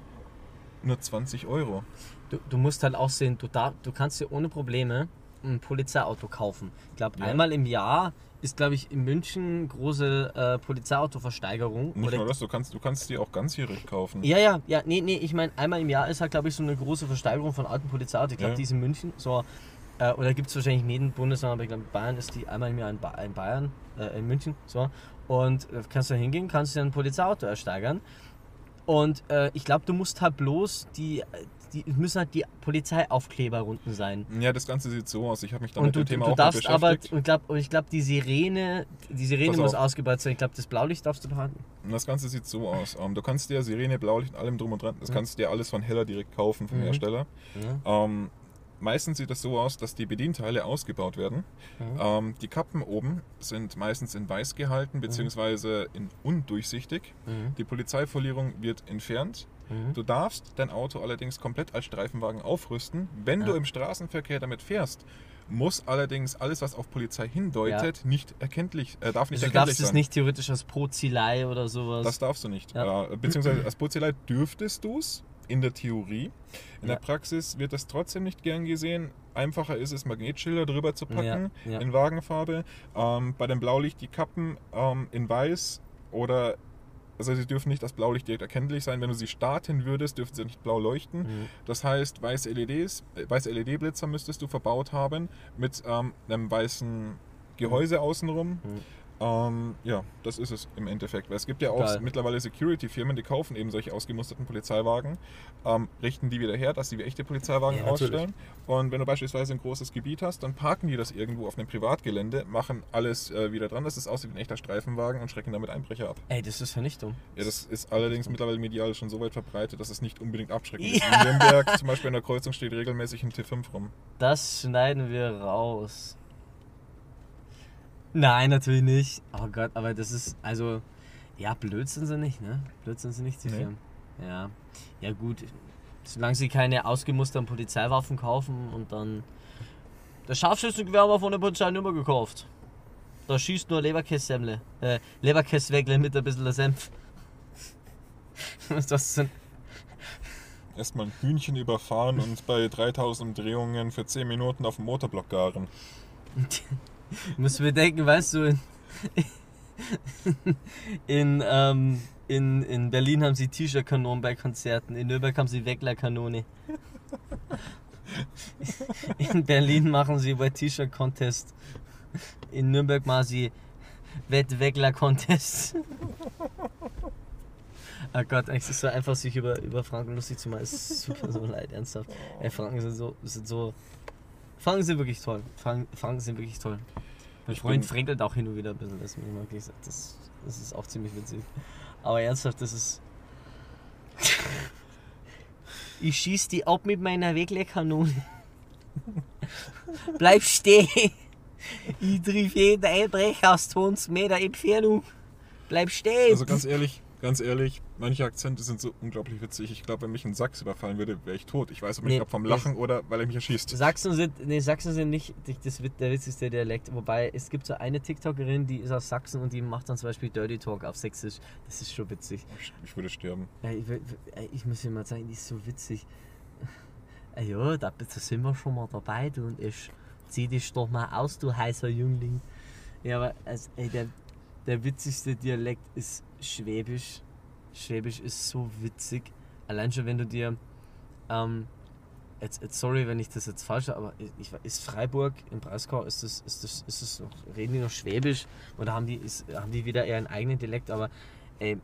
nur 20 Euro. Du, du musst halt auch sehen, du, darf, du kannst dir ohne Probleme ein Polizeiauto kaufen. Ich glaube, Ja. einmal im Jahr ist, glaube ich, in München große äh, Polizeiautoversteigerung. Nicht nur das, du kannst, du kannst die auch ganzjährig kaufen. Ja, ja, ja, nee, nee, ich meine, einmal im Jahr ist halt, glaube ich, so eine große Versteigerung von alten Polizeiautos. Ich glaube, Ja. die ist in München. So, äh, oder gibt es wahrscheinlich in jedem Bundesland, aber ich glaube, Bayern ist die einmal im Jahr in, ba in Bayern, äh, in München. So. Und äh, kannst du da hingehen, kannst dir ein Polizeiauto ersteigern. Und äh, ich glaube, du musst halt bloß die, die es müssen halt die Polizeiaufkleber unten sein. Ja, das Ganze sieht so aus. Ich habe mich da Und mit du, dem du, Thema du auch mal darfst aber, und, glaub, ich glaube, die Sirene, die Sirene Pass muss auf. ausgebaut sein. Ich glaube, das Blaulicht darfst du behalten. Und das Ganze sieht so aus. Ähm, du kannst dir Sirene, Blaulicht und allem drum und dran, das kannst du dir alles von Heller direkt kaufen vom Mhm. Hersteller. Ja. Ähm, meistens sieht das so aus, dass die Bedienteile ausgebaut werden. Mhm. Ähm, die Kappen oben sind meistens in weiß gehalten bzw. in undurchsichtig. Mhm. Die Polizeifolierung wird entfernt. Mhm. Du darfst dein Auto allerdings komplett als Streifenwagen aufrüsten. Wenn du Ja. im Straßenverkehr damit fährst, muss allerdings alles, was auf Polizei hindeutet, nicht erkenntlich, äh, darf nicht Also du erkenntlich darfst es sein. nicht theoretisch als Prozilei oder sowas. Das darfst du nicht. Ja. Äh, beziehungsweise als Polizei dürftest du es in der Theorie. In Ja. der Praxis wird das trotzdem nicht gern gesehen. Einfacher ist es, Magnetschilder drüber zu packen Ja, ja. in Wagenfarbe. Ähm, bei dem Blaulicht die Kappen ähm, in weiß oder also sie dürfen nicht als Blaulicht direkt erkenntlich sein. Wenn du sie starten würdest, dürfen sie nicht blau leuchten. Mhm. Das heißt, weiße LEDs, äh, weiße LED-Blitzer müsstest du verbaut haben mit ähm, einem weißen Gehäuse außenrum. Mhm. Ähm, ja, das ist es im Endeffekt. Weil es gibt ja auch Geil. mittlerweile Security-Firmen, die kaufen eben solche ausgemusterten Polizeiwagen, ähm, richten die wieder her, dass sie wie echte Polizeiwagen Ja, ausstellen. Und wenn du beispielsweise ein großes Gebiet hast, dann parken die das irgendwo auf einem Privatgelände, machen alles äh, wieder dran, dass es aussieht wie ein echter Streifenwagen und schrecken damit Einbrecher ab. Ey, das ist Vernichtung. Ja, das ist allerdings mittlerweile medial schon so weit verbreitet, dass es nicht unbedingt abschreckend ist. Ja. In Nürnberg zum Beispiel in der Kreuzung steht regelmäßig ein T5 rum. Das schneiden wir raus. Nein, natürlich nicht. Oh Gott, aber das ist, also, ja, blöd sind sie nicht, ne? Blöd sind sie nicht, die Nee. Firmen. Ja. Ja, gut. Solange sie keine ausgemusterten Polizeiwaffen kaufen und dann. Das Scharfschützengewehr haben wir von der Polizei nur gekauft. Da schießt nur Leberkässemmle. Äh, Leberkässwegle mit ein bisschen Senf. [laughs] Was ist das denn? Erstmal ein Hühnchen überfahren und bei 3000 Umdrehungen für 10 Minuten auf dem Motorblock garen. [laughs] Du musst bedenken, weißt du, in, in, ähm, in, in Berlin haben sie T-Shirt-Kanonen bei Konzerten, in Nürnberg haben sie Weckler-Kanone. In Berlin machen sie bei T-Shirt-Contest. In Nürnberg machen sie Wett-Weckler-Contest. Oh Gott, es ist so einfach, sich über, über Franken lustig zu machen. Es ist super so leid, ernsthaft. Ey, Franken sind so, sind so. Franken sind wirklich toll. Franken, Franken sind wirklich toll. Mein Ich Freund fränkelt auch hin und wieder ein bisschen, das, muss mal wirklich sagen. das, das ist auch ziemlich witzig. Aber ernsthaft, das ist. [laughs] Ich schieß die ab mit meiner Weglehrkanone. [laughs] Bleib stehen! Ich triff jeden Einbrecher aus 20 Meter Entfernung. Bleib stehen! Also ganz ehrlich, ganz ehrlich, manche Akzente sind so unglaublich witzig. Ich glaube, wenn mich ein Sachs überfallen würde, wäre ich tot. Ich weiß aber nicht, Nee, ob vom nee. Lachen oder weil er mich erschießt. Sachsen sind, nee, Sachsen sind nicht das, der witzigste Dialekt. Wobei es gibt so eine TikTokerin, die ist aus Sachsen und die macht dann zum Beispiel Dirty Talk auf Sächsisch. Das ist schon witzig. Ich würde sterben. Ja, ich, ich muss dir mal sagen, die ist so witzig. [laughs] Ja, da da sind wir schon mal dabei, du und ich. Zieh dich doch mal aus, du heißer Jüngling. Ja, aber also, ey, der, der witzigste Dialekt ist Schwäbisch. Schwäbisch ist so witzig. Allein schon, wenn du dir. Ähm, jetzt, jetzt, sorry, wenn ich das jetzt falsch habe, aber ich, ist Freiburg im Breisgau, ist das, ist das, ist das noch, reden die noch Schwäbisch? Oder haben die, ist, haben die wieder eher einen eigenen Dialekt? Aber ey,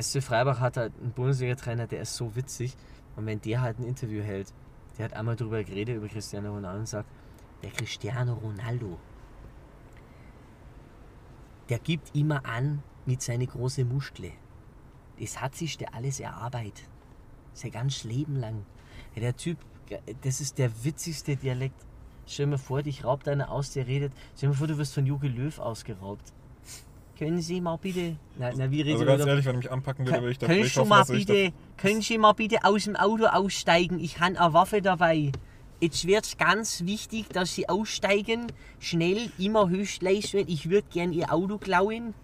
SC Freiburg hat halt einen Bundesliga-Trainer, der ist so witzig. Und wenn der halt ein Interview hält, der hat einmal darüber geredet, über Cristiano Ronaldo und sagt, der Cristiano Ronaldo, der gibt immer an mit seine große Muschle. Das hat sich der alles erarbeitet. Sein ganzes Leben lang. Der Typ, das ist der witzigste Dialekt. Stell dir mal vor, dich raubt einer aus, der redet. Stell dir mal vor, du wirst von Jogi Löw ausgeraubt. Können Sie mal bitte. Na, na wie redet Also ganz ehrlich, wenn ich mich anpacken würde, würde ich da Können Sie mal bitte, können Sie mal bitte aus dem Auto aussteigen? Ich habe eine Waffe dabei. Jetzt wird es ganz wichtig, dass Sie aussteigen. Schnell, immer Höchstleistung. Ich würde gern Ihr Auto klauen,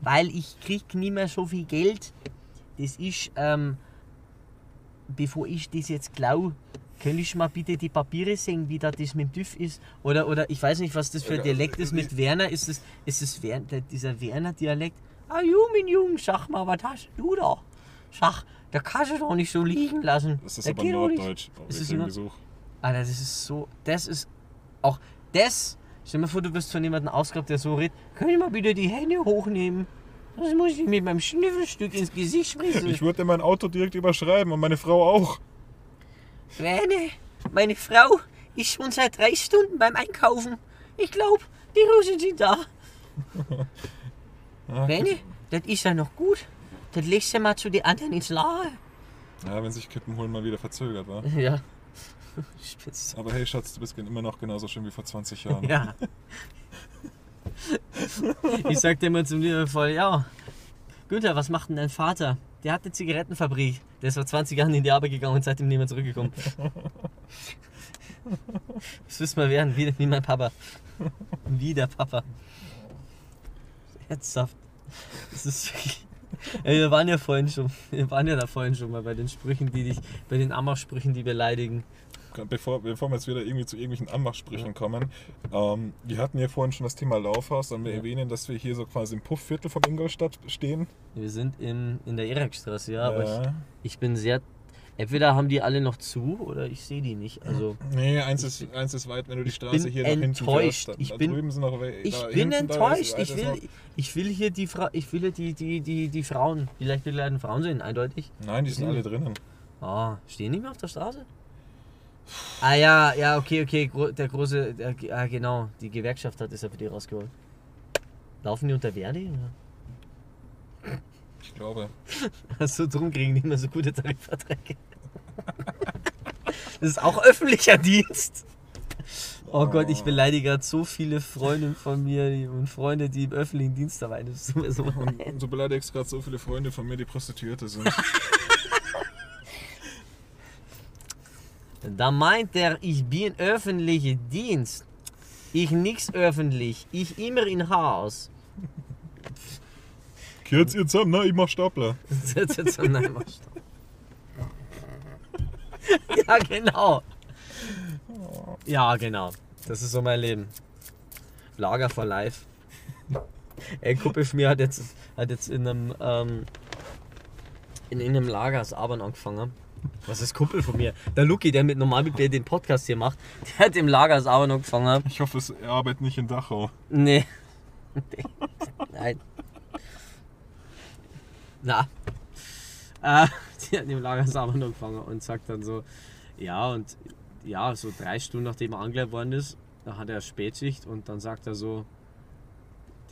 weil ich krieg nicht mehr so viel Geld. Das ist, ähm, bevor ich das jetzt klaue, können ich mal bitte die Papiere sehen, wie da das mit dem TÜV ist? Oder, oder ich weiß nicht, was das für ein Dialekt ist mit [laughs] Werner. Ist es, ist es Wer, der, dieser Werner-Dialekt? Ah, Junge, Junge, sag mal, was hast du da? Sag, da kannst du doch nicht so liegen lassen. Das ist Da aber. Norddeutsch. Ist es Besuch. Alter, das ist so, das ist auch das. Stell dir mal vor, du wirst von jemandem ausgeraubt, der so redet. Können Sie mal bitte die Hände hochnehmen? Das muss ich mit meinem Schnüffelstück ins Gesicht spritzen. Ich würde mein Auto direkt überschreiben und meine Frau auch. Rene, meine Frau ist schon seit drei Stunden beim Einkaufen. Ich glaube, die Rosen sind da. [laughs] Ja, Rene, das ist ja noch gut. Das legst du mal zu den anderen ins Lager. Ja, wenn sich Kippen holen mal wieder verzögert war. Ja. [laughs] Spitz. Aber hey Schatz, du bist immer noch genauso schön wie vor 20 [laughs] Jahren. Ja. Ich sagte immer zum liebevoll, ja, Günther, was macht denn dein Vater? Der hat eine Zigarettenfabrik. Der ist vor 20 Jahren in die Arbeit gegangen und seitdem nicht mehr zurückgekommen. [laughs] Das müssen wir werden, wie, wie mein Papa. Wie der Papa. Herzhaft. Das ist wirklich. Ey, wir waren ja vorhin schon, wir waren ja da vorhin schon mal bei den Sprüchen, die dich, bei den Ammersprüchen, die beleidigen. Bevor, bevor wir jetzt wieder irgendwie zu irgendwelchen Anmachsprüchen kommen, ähm, wir hatten ja vorhin schon das Thema Laufhaus und wir Ja. erwähnen, dass wir hier so quasi im Puffviertel von Ingolstadt stehen. Wir sind in, in der Irakstraße, ja, aber Ja. ich, ich bin sehr. Entweder haben die alle noch zu oder ich sehe die nicht. Also Nee, eins ist, eins ist weit, wenn du die Straße hier nach hinten enttäuscht. fährst. Ich bin- sind noch ich bin enttäuscht. Ich will, ich will hier die Fra ich will die, die, die, die Frauen, vielleicht begleiteten Frauen sehen, eindeutig. Nein, die sind alle drinnen. Ah, stehen die mehr auf der Straße? Ah ja, ja, okay, okay, der große, der, ah, genau, die Gewerkschaft hat es ja für die rausgeholt. Laufen die unter Verdi? Ich glaube. [laughs] So drum kriegen die immer so gute Tarifverträge. Das ist auch öffentlicher Dienst. Oh Gott, ich beleidige gerade so viele Freunde von mir und Freunde, die im öffentlichen Dienst arbeiten. Das tut mir so Und, leid. und du beleidigst gerade so viele Freunde von mir, die Prostituierte sind. [laughs] Da meint er, ich bin öffentlicher Dienst. Ich nix öffentlich. Ich immer in Haus. Kürz ihr zusammen, ne? Ich mach Stapler. Das ist jetzt so nein, mach stopp. [laughs] Ja, genau. Ja, genau. Das ist so mein Leben. Lager for life. Ey, Kumpel von mir hat jetzt, hat jetzt in einem, ähm, in einem Lager das Arbeiten angefangen. Was ist Kumpel von mir? Der Luki, der mit normal mit mir den Podcast hier macht, der hat im Lager das Arbeiten angefangen. Ich hoffe, es, er arbeitet nicht in Dachau. Nee. Nee. [laughs] Nein. Na. Äh, die hat im Lager das Arbeiten angefangen und sagt dann so, ja und ja, so drei Stunden nachdem er angeleitet worden ist, da hat er Spätschicht und dann sagt er so,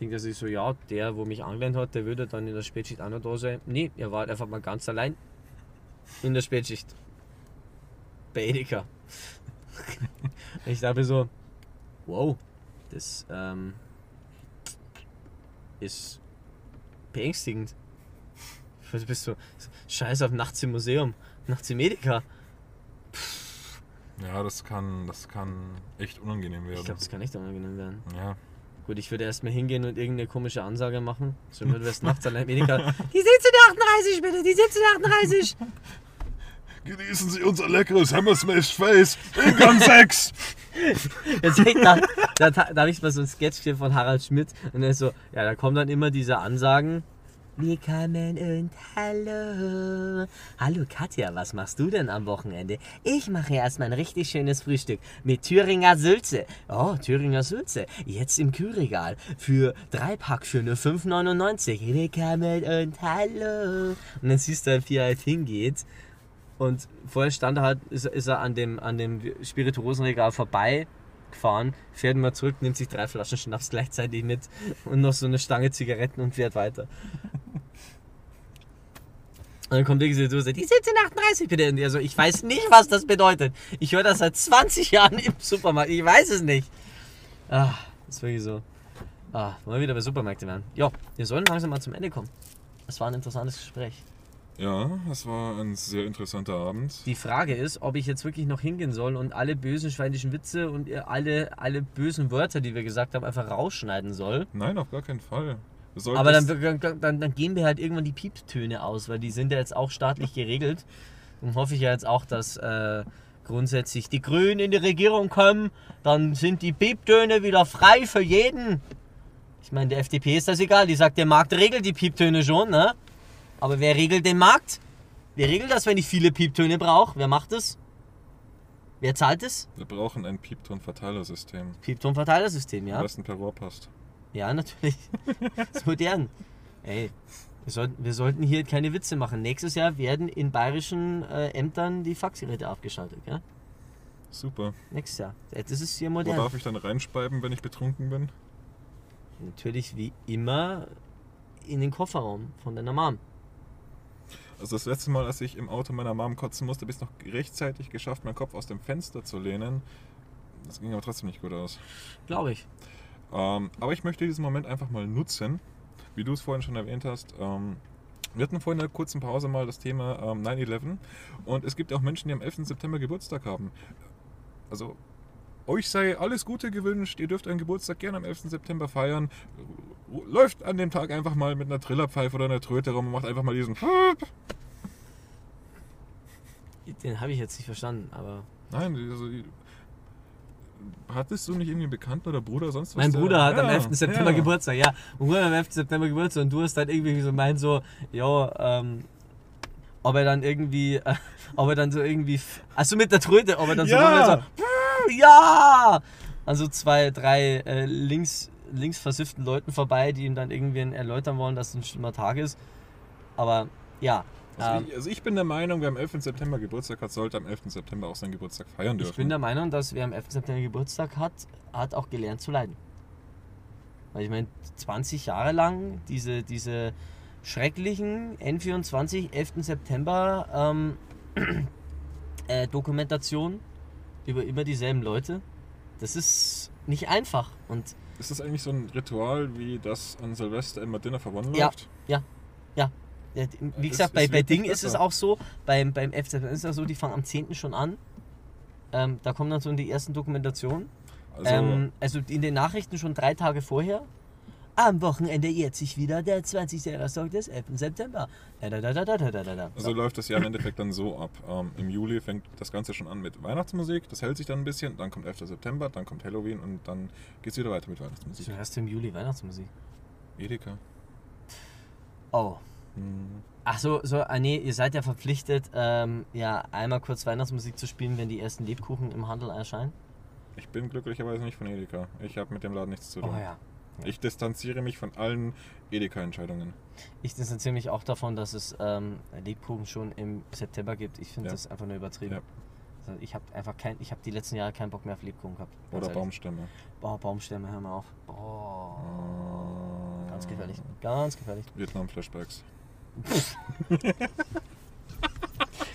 denkt er sich so, ja, der, wo mich angelernt hat, der würde dann in der Spätschicht auch noch da sein. Nee, er war einfach mal ganz allein in der Spätschicht. Bei Edeka. [laughs] ich dachte so, wow, das ähm, ist beängstigend. Du bist so, scheiß auf nachts im Museum, nachts im Edeka. Ja, das kann, das kann echt unangenehm werden. Ich glaube, das kann echt unangenehm werden. ja. Gut, ich würde erstmal hingehen und irgendeine komische Ansage machen. So würde wärst [laughs] nachts allein im Edeka. Die sitze in 38 bitte, die sitze in 38. Genießen Sie unser leckeres Hammersmash Face in Gang [laughs] 6. Jetzt hängt da, da, da habe ich mal so ein Sketch gesehen von Harald Schmidt und er ist so, ja, da kommen dann immer diese Ansagen Willkommen und hallo. Hallo Katja, was machst du denn am Wochenende? Ich mache erstmal ein richtig schönes Frühstück mit Thüringer Sülze. Oh, Thüringer Sülze. Jetzt im Kühlregal. Für drei Pack für nur 5,99. Willkommen und hallo. Und dann siehst du wie er halt hingeht. Und vorher stand er halt, ist, ist er an dem, an dem Spirituosenregal vorbei gefahren, fährt mal zurück, nimmt sich drei Flaschen Schnaps gleichzeitig mit und noch so eine Stange Zigaretten und fährt weiter. Und dann kommt irgendwie so, die 1738 bitte. Und er so, ich weiß nicht, was das bedeutet. Ich höre das seit 20 Jahren im Supermarkt. Ich weiß es nicht. Ah, das ist wirklich so. Ah, wollen wir wieder bei Supermärkte werden. Ja, wir sollen langsam mal zum Ende kommen. Das war ein interessantes Gespräch. Ja, es war ein sehr interessanter Abend. Die Frage ist, ob ich jetzt wirklich noch hingehen soll und alle bösen schweinischen Witze und alle, alle bösen Wörter, die wir gesagt haben, einfach rausschneiden soll. Nein, auf gar keinen Fall. Aber dann, dann, dann gehen wir halt irgendwann die Pieptöne aus, weil die sind ja jetzt auch staatlich geregelt. Und hoffe ich ja jetzt auch, dass äh, grundsätzlich die Grünen in die Regierung kommen, dann sind die Pieptöne wieder frei für jeden. Ich meine, der FDP ist das egal, die sagt, der Markt regelt die Pieptöne schon, ne? Aber wer regelt den Markt? Wer regelt das, wenn ich viele Pieptöne brauche? Wer macht es? Wer zahlt es? Wir brauchen ein Piepton-Verteilersystem. Piepton-Verteilersystem, ja? Am besten per Rohrpost. Ja, natürlich. [laughs] ist modern. Ey, wir sollten, wir sollten hier keine Witze machen. Nächstes Jahr werden in bayerischen äh, Ämtern die Faxgeräte abgeschaltet, ja? Super. Nächstes Jahr. Das ist hier Wo modern. darf ich dann reinspeiben, wenn ich betrunken bin? Natürlich wie immer in den Kofferraum von deiner Mom. Also das letzte Mal, als ich im Auto meiner Mom kotzen musste, habe ich es noch rechtzeitig geschafft, meinen Kopf aus dem Fenster zu lehnen. Das ging aber trotzdem nicht gut aus. Glaube ich. Ähm, aber ich möchte diesen Moment einfach mal nutzen, wie du es vorhin schon erwähnt hast. Ähm, wir hatten vorhin in einer kurzen Pause mal das Thema ähm, 9-11 und es gibt auch Menschen, die am 11. September Geburtstag haben. Also euch sei alles Gute gewünscht, ihr dürft euren Geburtstag gerne am 11. September feiern. Läuft an dem Tag einfach mal mit einer Trillerpfeife oder einer Tröte rum und macht einfach mal diesen Den habe ich jetzt nicht verstanden, aber. Nein, also, hattest du nicht irgendwie einen Bekannten oder Bruder sonst was? Mein der- Bruder hat am Ja, 11. September ja. Geburtstag, ja. Und Bruder hat am 11. September Geburtstag und du hast dann irgendwie so meint so, ja, ähm, ob er dann irgendwie, äh, [laughs] ob er dann so irgendwie, also mit der Tröte, ob er dann Ja. so, so ja, also zwei, drei äh, links, links versifften Leuten vorbei, die ihm dann irgendwie erläutern wollen, dass es ein schlimmer Tag ist. Aber ja, Also, ähm, ich, also ich bin der Meinung, wer am 11. September Geburtstag hat, sollte am 11. September auch seinen Geburtstag feiern dürfen. ich bin der Meinung, dass wer am 11. September Geburtstag hat, hat auch gelernt zu leiden. Weil ich meine, 20 Jahre lang diese, diese schrecklichen N24 11. September ähm, [clears throat] äh, Dokumentation über immer dieselben Leute, das ist nicht einfach. Und Ist das eigentlich so ein Ritual, wie das an Silvester immer Dinner One Ja. läuft? ja, wie Es- gesagt, es bei, bei Ding ist es besser. auch so, beim, beim 11. September ist es so, die fangen am 10. schon an. Ähm, da kommen dann so die ersten Dokumentationen. Also, ähm, also in den Nachrichten schon drei Tage vorher. Am Wochenende jährt sich wieder der 20. Jahrestag des 11. September. Da, da, da, da, da, da, da, da. also läuft das ja im Endeffekt dann so ab. Ähm, Im Juli fängt das Ganze schon an mit Weihnachtsmusik, das hält sich dann ein bisschen, dann kommt 11. September, dann kommt Halloween und dann geht es wieder weiter mit Weihnachtsmusik. So hast du im Juli Weihnachtsmusik. Edeka. Oh. Hm. Ach so, so, ah, nee, ihr seid ja verpflichtet, ähm, ja, einmal kurz Weihnachtsmusik zu spielen, wenn die ersten Lebkuchen im Handel erscheinen. Ich bin glücklicherweise nicht von Edeka. Ich habe mit dem Laden nichts zu tun. Oh ja. Ich distanziere mich von allen Edeka-Entscheidungen. Ich distanziere mich auch davon, dass es ähm, Lebkuchen schon im September gibt. Ich finde Ja. das einfach nur übertrieben. Ja. Also ich habe einfach kein, ich habe die letzten Jahre keinen Bock mehr auf Lebkuchen gehabt. Oder ehrlich. Baumstämme. Boah, Baumstämme, hör mal auf. Boah. Ah. Ganz gefährlich. Ganz gefährlich. Vietnam-Flashbacks. [laughs]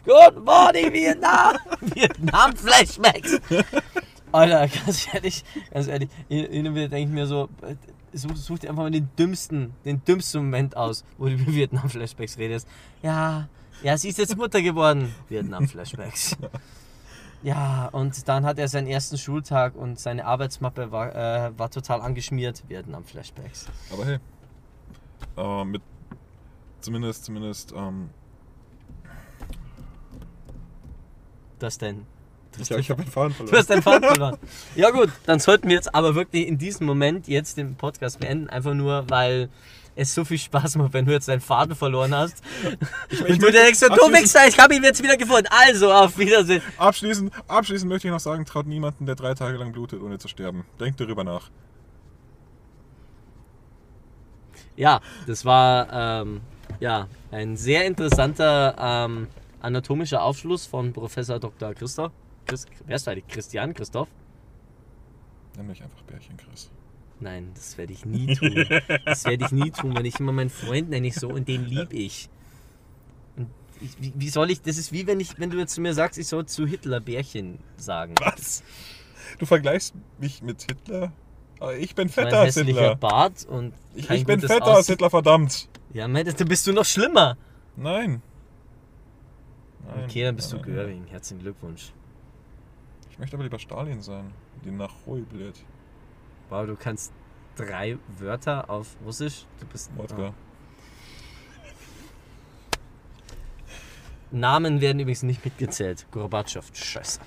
Good morning, Vietnam! Vietnam-Flashbacks! [laughs] Alter, ganz ehrlich, ganz ehrlich, hin und wieder denke ich mir so, such, such dir einfach mal den dümmsten, den dümmsten Moment aus, wo du über Vietnam-Flashbacks redest. Ja, ja, sie ist jetzt Mutter geworden. Vietnam-Flashbacks. [laughs] Ja, und dann hat er seinen ersten Schultag und seine Arbeitsmappe war, äh, war total angeschmiert. Vietnam-Flashbacks. Aber hey, äh, mit zumindest, zumindest, ähm, Das denn? Ich, ich habe den Faden Du verloren. hast deinen Faden verloren. Ja gut, dann sollten wir jetzt aber wirklich in diesem Moment jetzt den Podcast beenden. Einfach nur, weil es so viel Spaß macht, wenn du jetzt deinen Faden verloren hast. ich und du denkst, so, du Wichser, ich habe ihn jetzt wieder gefunden. Also, auf Wiedersehen. Abschließend, abschließend möchte ich noch sagen, traut niemanden, der drei Tage lang blutet, ohne zu sterben. Denkt darüber nach. Ja, das war ähm, ja, ein sehr interessanter ähm, anatomischer Aufschluss von Professor Dr. Christoph. Chris, wer ist eigentlich? Christian Christoph? Nenn mich einfach Bärchen, Chris. Nein, das werde ich nie tun. Das werde ich nie tun, wenn ich immer meinen Freund nenne ich so und den lieb ich. Und ich, wie, wie soll ich, das ist wie wenn ich, wenn du jetzt zu mir sagst, ich soll zu Hitler Bärchen sagen. Was? Du vergleichst mich mit Hitler? Aber ich bin fetter als Hitler. Bart und Ich, ich bin fetter als. Hitler, verdammt. Ja, Mann, dann bist du noch schlimmer. Nein. Nein. Okay, dann bist du Nein. Göring. Herzlichen Glückwunsch. Ich möchte aber lieber Stalin sein, die nach Ruheblätt. Wow, du kannst drei Wörter auf Russisch. Du bist. Wodka. Ah. Namen werden übrigens nicht mitgezählt. Gorbatschow, scheiße.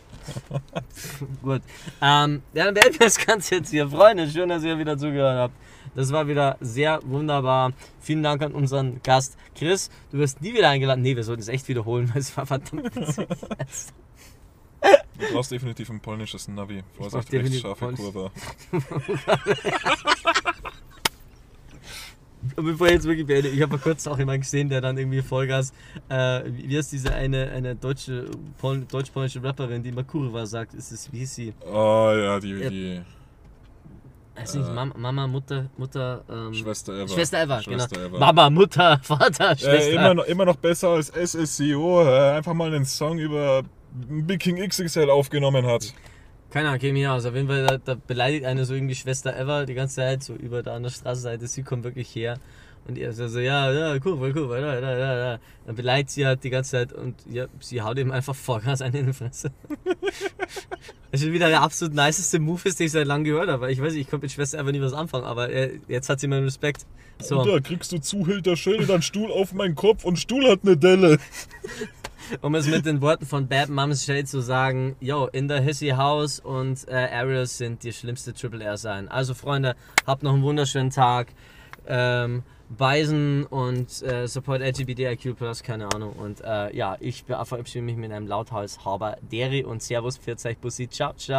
[laughs] Gut. Ähm, ja, dann werden wir das Ganze jetzt hier. Freunde, schön, dass ihr wieder zugehört habt. Das war wieder sehr wunderbar. Vielen Dank an unseren Gast Chris. Du wirst nie wieder eingeladen. Nee, wir sollten es echt wiederholen, weil es war verdammt witzig. [laughs] Du brauchst definitiv ein polnisches Navi. Vorsicht, rechts scharfe polnisch- Kurve. [laughs] Und bevor ich jetzt wirklich beende, ich habe vor kurzem auch jemanden gesehen, der dann irgendwie Vollgas, äh, wie ist diese eine, eine deutsche, Pol deutsch-polnische Rapperin, die immer Kurva sagt, ist es, wie hieß sie? Oh ja, die, Ja. die Weiß nicht, Mama, Mama, Mutter, Mutter, ähm, Schwester Eva. Schwester Eva, Schwester genau. Eva. Mama, Mutter, [laughs] Vater, Schwester. Äh, immer, noch, immer noch besser als SSCO äh, einfach mal einen Song über Big King XXL aufgenommen hat. Keine Ahnung, käme mir aus. Auf jeden Fall, da, da beleidigt eine so irgendwie Schwester Eva die ganze Zeit, so über da an der Straßenseite. Sie kommt wirklich her. Und er so, so ja, ja, Kurve, Kurve, da, da, da, da. Dann beleidigt sie halt die ganze Zeit und ja, sie haut ihm einfach Vollgas einen in die Fresse. [laughs] das ist wieder der absolut niceste Move, ist, den ich seit langem gehört habe. Ich weiß nicht, ich konnte mit Schwester Eva nie was anfangen, aber äh, jetzt hat sie meinen Respekt. So. Und da kriegst du Zuhälter schön deinen Stuhl auf meinen Kopf und Stuhl hat eine Delle. [laughs] Um es mit den Worten von Bad Moms Shade zu sagen, yo, in der Hissy House und äh, Ariels sind die schlimmste Triple R sein. Also Freunde, habt noch einen wunderschönen Tag. Ähm, Bison und äh, Support LGBTIQ+, keine Ahnung. Und äh, ja, ich verabschiede mich mit einem Lauthals Haber Deri und Servus, Pfiat Bussi, ciao, ciao.